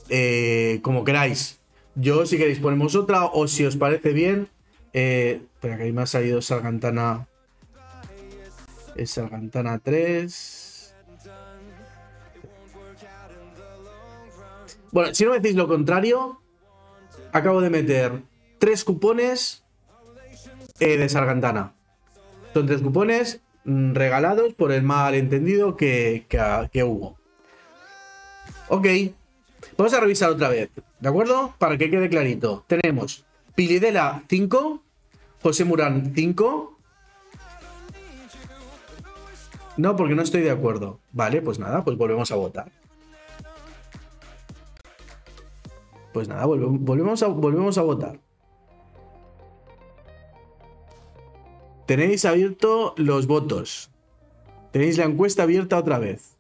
eh, como queráis. Yo, si queréis, ponemos otra o si os parece bien. Eh, espera, que ahí me ha salido Sargantana. Es Sargantana 3. Bueno, si no me decís lo contrario, acabo de meter tres cupones eh, de Sargantana. Son tres cupones mm, regalados por el malentendido que, que, hubo. Ok. Vamos a revisar otra vez, ¿de acuerdo? Para que quede clarito. Tenemos Pilidela 5, José Murán 5. No, porque no estoy de acuerdo. Vale, pues nada, pues volvemos a votar. Pues nada, volvemos a, volvemos a votar. Tenéis abierto los votos. Tenéis la encuesta abierta otra vez.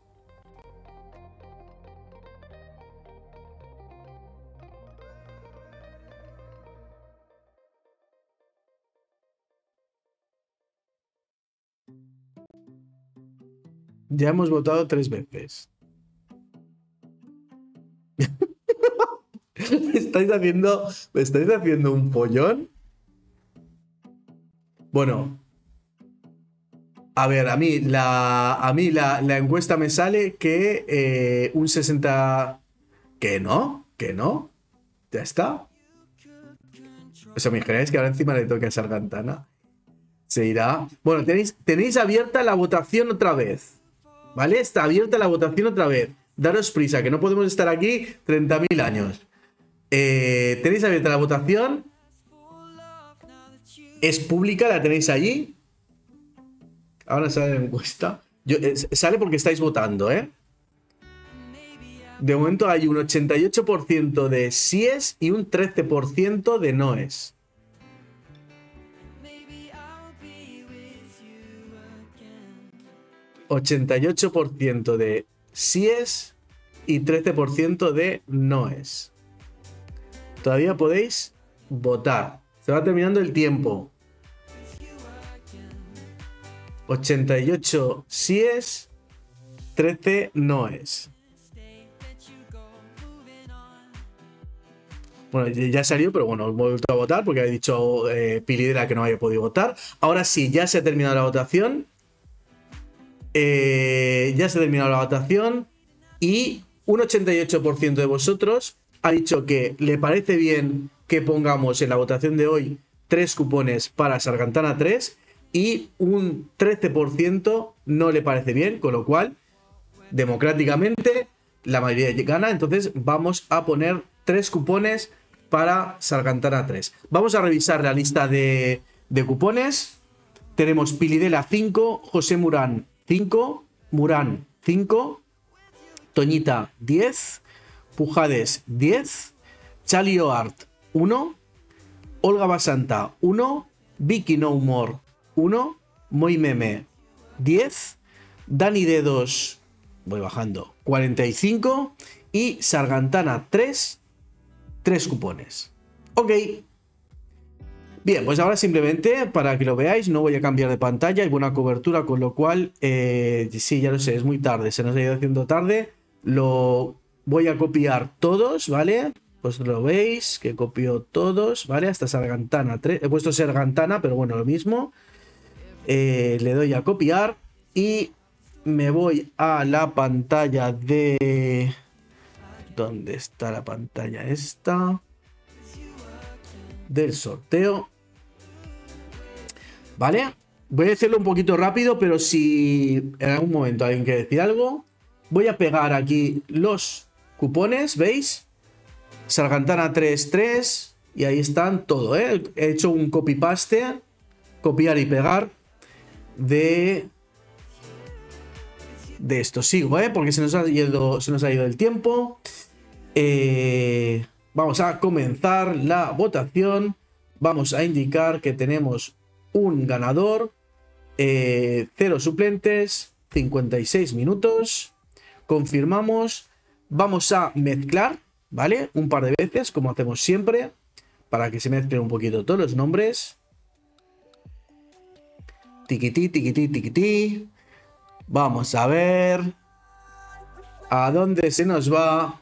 Ya hemos votado tres veces. [LAUGHS] ¿Estáis haciendo, ¿Estáis haciendo un pollón? Bueno. A ver, a mí la, a mí la, encuesta me sale que eh, un 60... Que no, que no. Ya está. O sea, me imagináis que ahora encima le toque a Sargantana. Se irá. Bueno, tenéis, tenéis abierta la votación otra vez. ¿Vale? Está abierta la votación otra vez. Daros prisa, que no podemos estar aquí 30.000 años. Eh, tenéis abierta la votación. Es pública, la tenéis allí. Ahora sale la encuesta. Eh, sale porque estáis votando, ¿eh? De momento hay un 88% de síes y un 13% de noes. ¿88% de síes y 13% de noes? Todavía podéis votar. Se va terminando el tiempo. 88 es, 13 es. Bueno, ya salió, pero bueno, hemos vuelto a votar porque había dicho eh, que no había podido votar. Ahora sí, ya se ha terminado la votación. Eh, ya se ha terminado la votación. Y un 88% de vosotros ha dicho que le parece bien que pongamos en la votación de hoy tres cupones para Sargantana 3 y un 13% no le parece bien, con lo cual, democráticamente, la mayoría gana. Entonces vamos a poner tres cupones para Sargantana 3. Vamos a revisar la lista de, de cupones. Tenemos Pilidela 5, José Murán 5, Murán 5, Toñita 10, Pujades 10, Chalio Art 1, Olga Basanta 1, Vicky No More 1, Moy Meme 10, Dani Dedos, voy bajando, 45 y Sargantana 3, 3 cupones. Ok. Bien, pues ahora simplemente para que lo veáis, no voy a cambiar de pantalla, hay buena cobertura, con lo cual, eh, sí, ya lo sé, es muy tarde, se nos ha ido haciendo tarde. Lo voy a copiar todos, ¿vale? Pues lo veis, que copio todos, ¿vale? Hasta Sargantana 3. He puesto Sargantana, pero bueno, lo mismo. Eh, le doy a copiar y me voy a la pantalla de... ¿Dónde está la pantalla esta? Del sorteo. ¿Vale? Voy a hacerlo un poquito rápido, pero si en algún momento alguien quiere decir algo, voy a pegar aquí los cupones, ¿veis? Sargantana 3.3 y ahí están todo, ¿eh? He hecho un copy-paste, copiar y pegar de... De esto sigo, ¿eh? Porque se nos ha ido, se nos ha ido el tiempo. Eh, vamos a comenzar la votación. Vamos a indicar que tenemos un ganador, eh, cero suplentes, 56 minutos. Confirmamos. Vamos a mezclar, ¿vale? Un par de veces, como hacemos siempre, para que se mezclen un poquito todos los nombres. Tiquití, tiquití, tiquití. Vamos a ver a dónde se nos va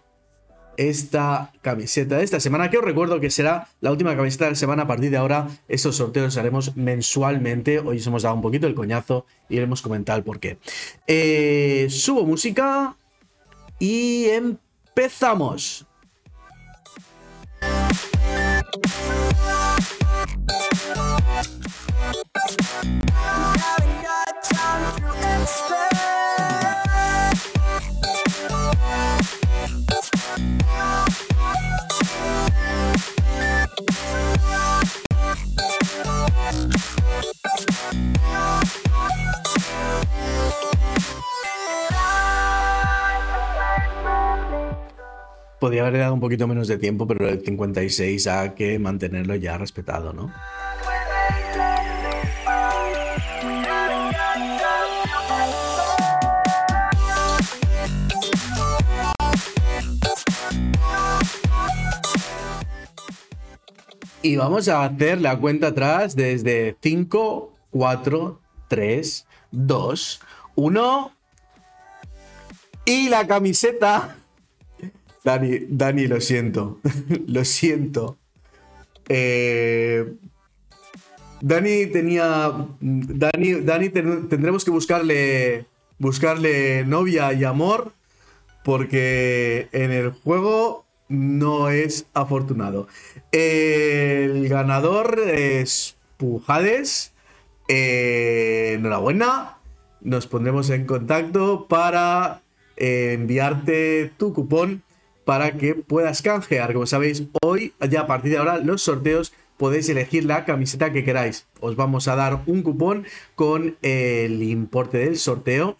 esta camiseta de esta semana, que os recuerdo que será la última camiseta de la semana. A partir de ahora, estos sorteos los haremos mensualmente. Hoy os hemos dado un poquito el coñazo y hemos comentado el por qué. Eh, subo música y empezamos. Haven't got time to explain. Podría haber dado un poquito menos de tiempo, pero el 56 hay que mantenerlo ya respetado, ¿no? Y vamos a hacer la cuenta atrás desde 5, 4, 3, 2, 1. Y la camiseta. Dani, Dani, lo siento. [LAUGHS] lo siento. Eh, Dani tenía. Dani, Dani tendremos que buscarle. Buscarle novia y amor. Porque en el juego no es afortunado. El ganador es Pujades. Eh, enhorabuena. Nos pondremos en contacto para enviarte tu cupón para que puedas canjear. Como sabéis, hoy, ya a partir de ahora, los sorteos podéis elegir la camiseta que queráis. Os vamos a dar un cupón con el importe del sorteo.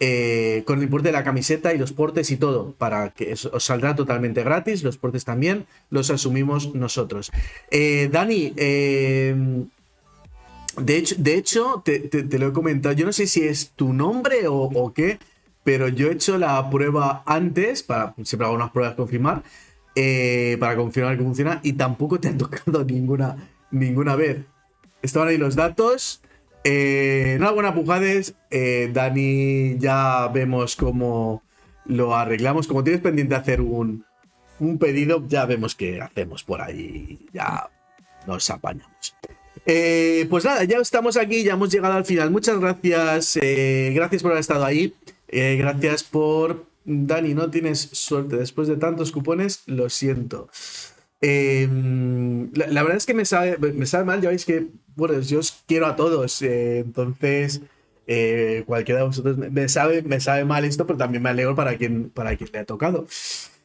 Eh, con el importe de la camiseta y los portes y todo, para que os saldrá totalmente gratis, los portes también los asumimos nosotros. Eh, Dani, em, de hecho, de hecho te, lo he comentado, yo no sé si es tu nombre o, qué, pero yo he hecho la prueba antes, para siempre hago unas pruebas confirmar, eh, para confirmar que funciona, y tampoco te han [LAUGHS] tocado ninguna, ninguna vez. Estaban ahí los datos, eh, enhorabuena, Pujades. Eh, Dani, ya vemos cómo lo arreglamos. Como tienes pendiente hacer un, pedido, ya vemos qué hacemos por ahí. Ya nos apañamos. Eh, pues nada, ya estamos aquí, ya hemos llegado al final. Muchas gracias. gracias por haber estado ahí. Gracias por Dani, no tienes suerte. Después de tantos cupones, lo siento. Em, la, verdad es que me sabe, me sabe mal, ya veis que, bueno, yo os quiero a todos, eh, entonces eh, cualquiera de vosotros me, sabe, me sabe mal esto, pero también me alegro para quien, para quien le ha tocado.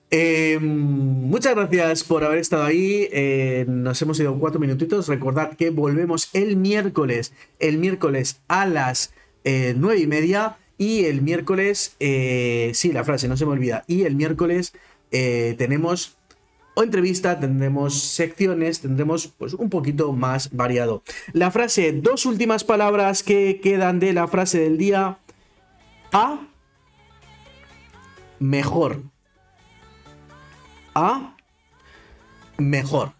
Em, muchas gracias por haber estado ahí. Eh, nos hemos ido cuatro minutitos. Recordad que volvemos el miércoles, el miércoles a las nueve y media. Y el miércoles, sí, la frase no se me olvida. Y el miércoles tenemos o entrevista, tendremos secciones, tendremos pues un poquito más variado. La frase, dos últimas palabras que quedan de la frase del día. A. Mejor. A. Mejor.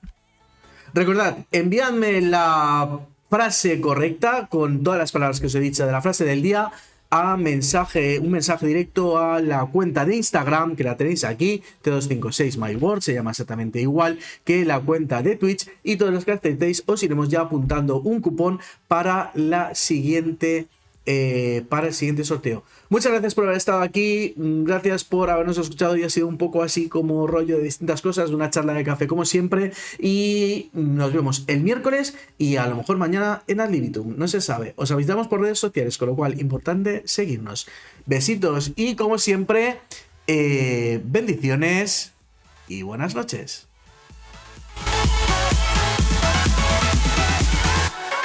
Recordad, enviadme la frase correcta con todas las palabras que os he dicho de la frase del día a mensaje, un mensaje directo a la cuenta de Instagram que la tenéis aquí, T256 MyWord, se llama exactamente igual que la cuenta de Twitch y todos los que aceptéis os iremos ya apuntando un cupón para la siguiente eh, para el siguiente sorteo. Muchas gracias por haber estado aquí, mm, gracias por habernos escuchado y ha sido un poco así como rollo de distintas cosas, una charla de café como siempre y nos vemos el miércoles y a lo mejor mañana en Adlibitum, no se sabe. Os avisamos por redes sociales, con lo cual importante seguirnos. Besitos y como siempre, eh, bendiciones y buenas noches.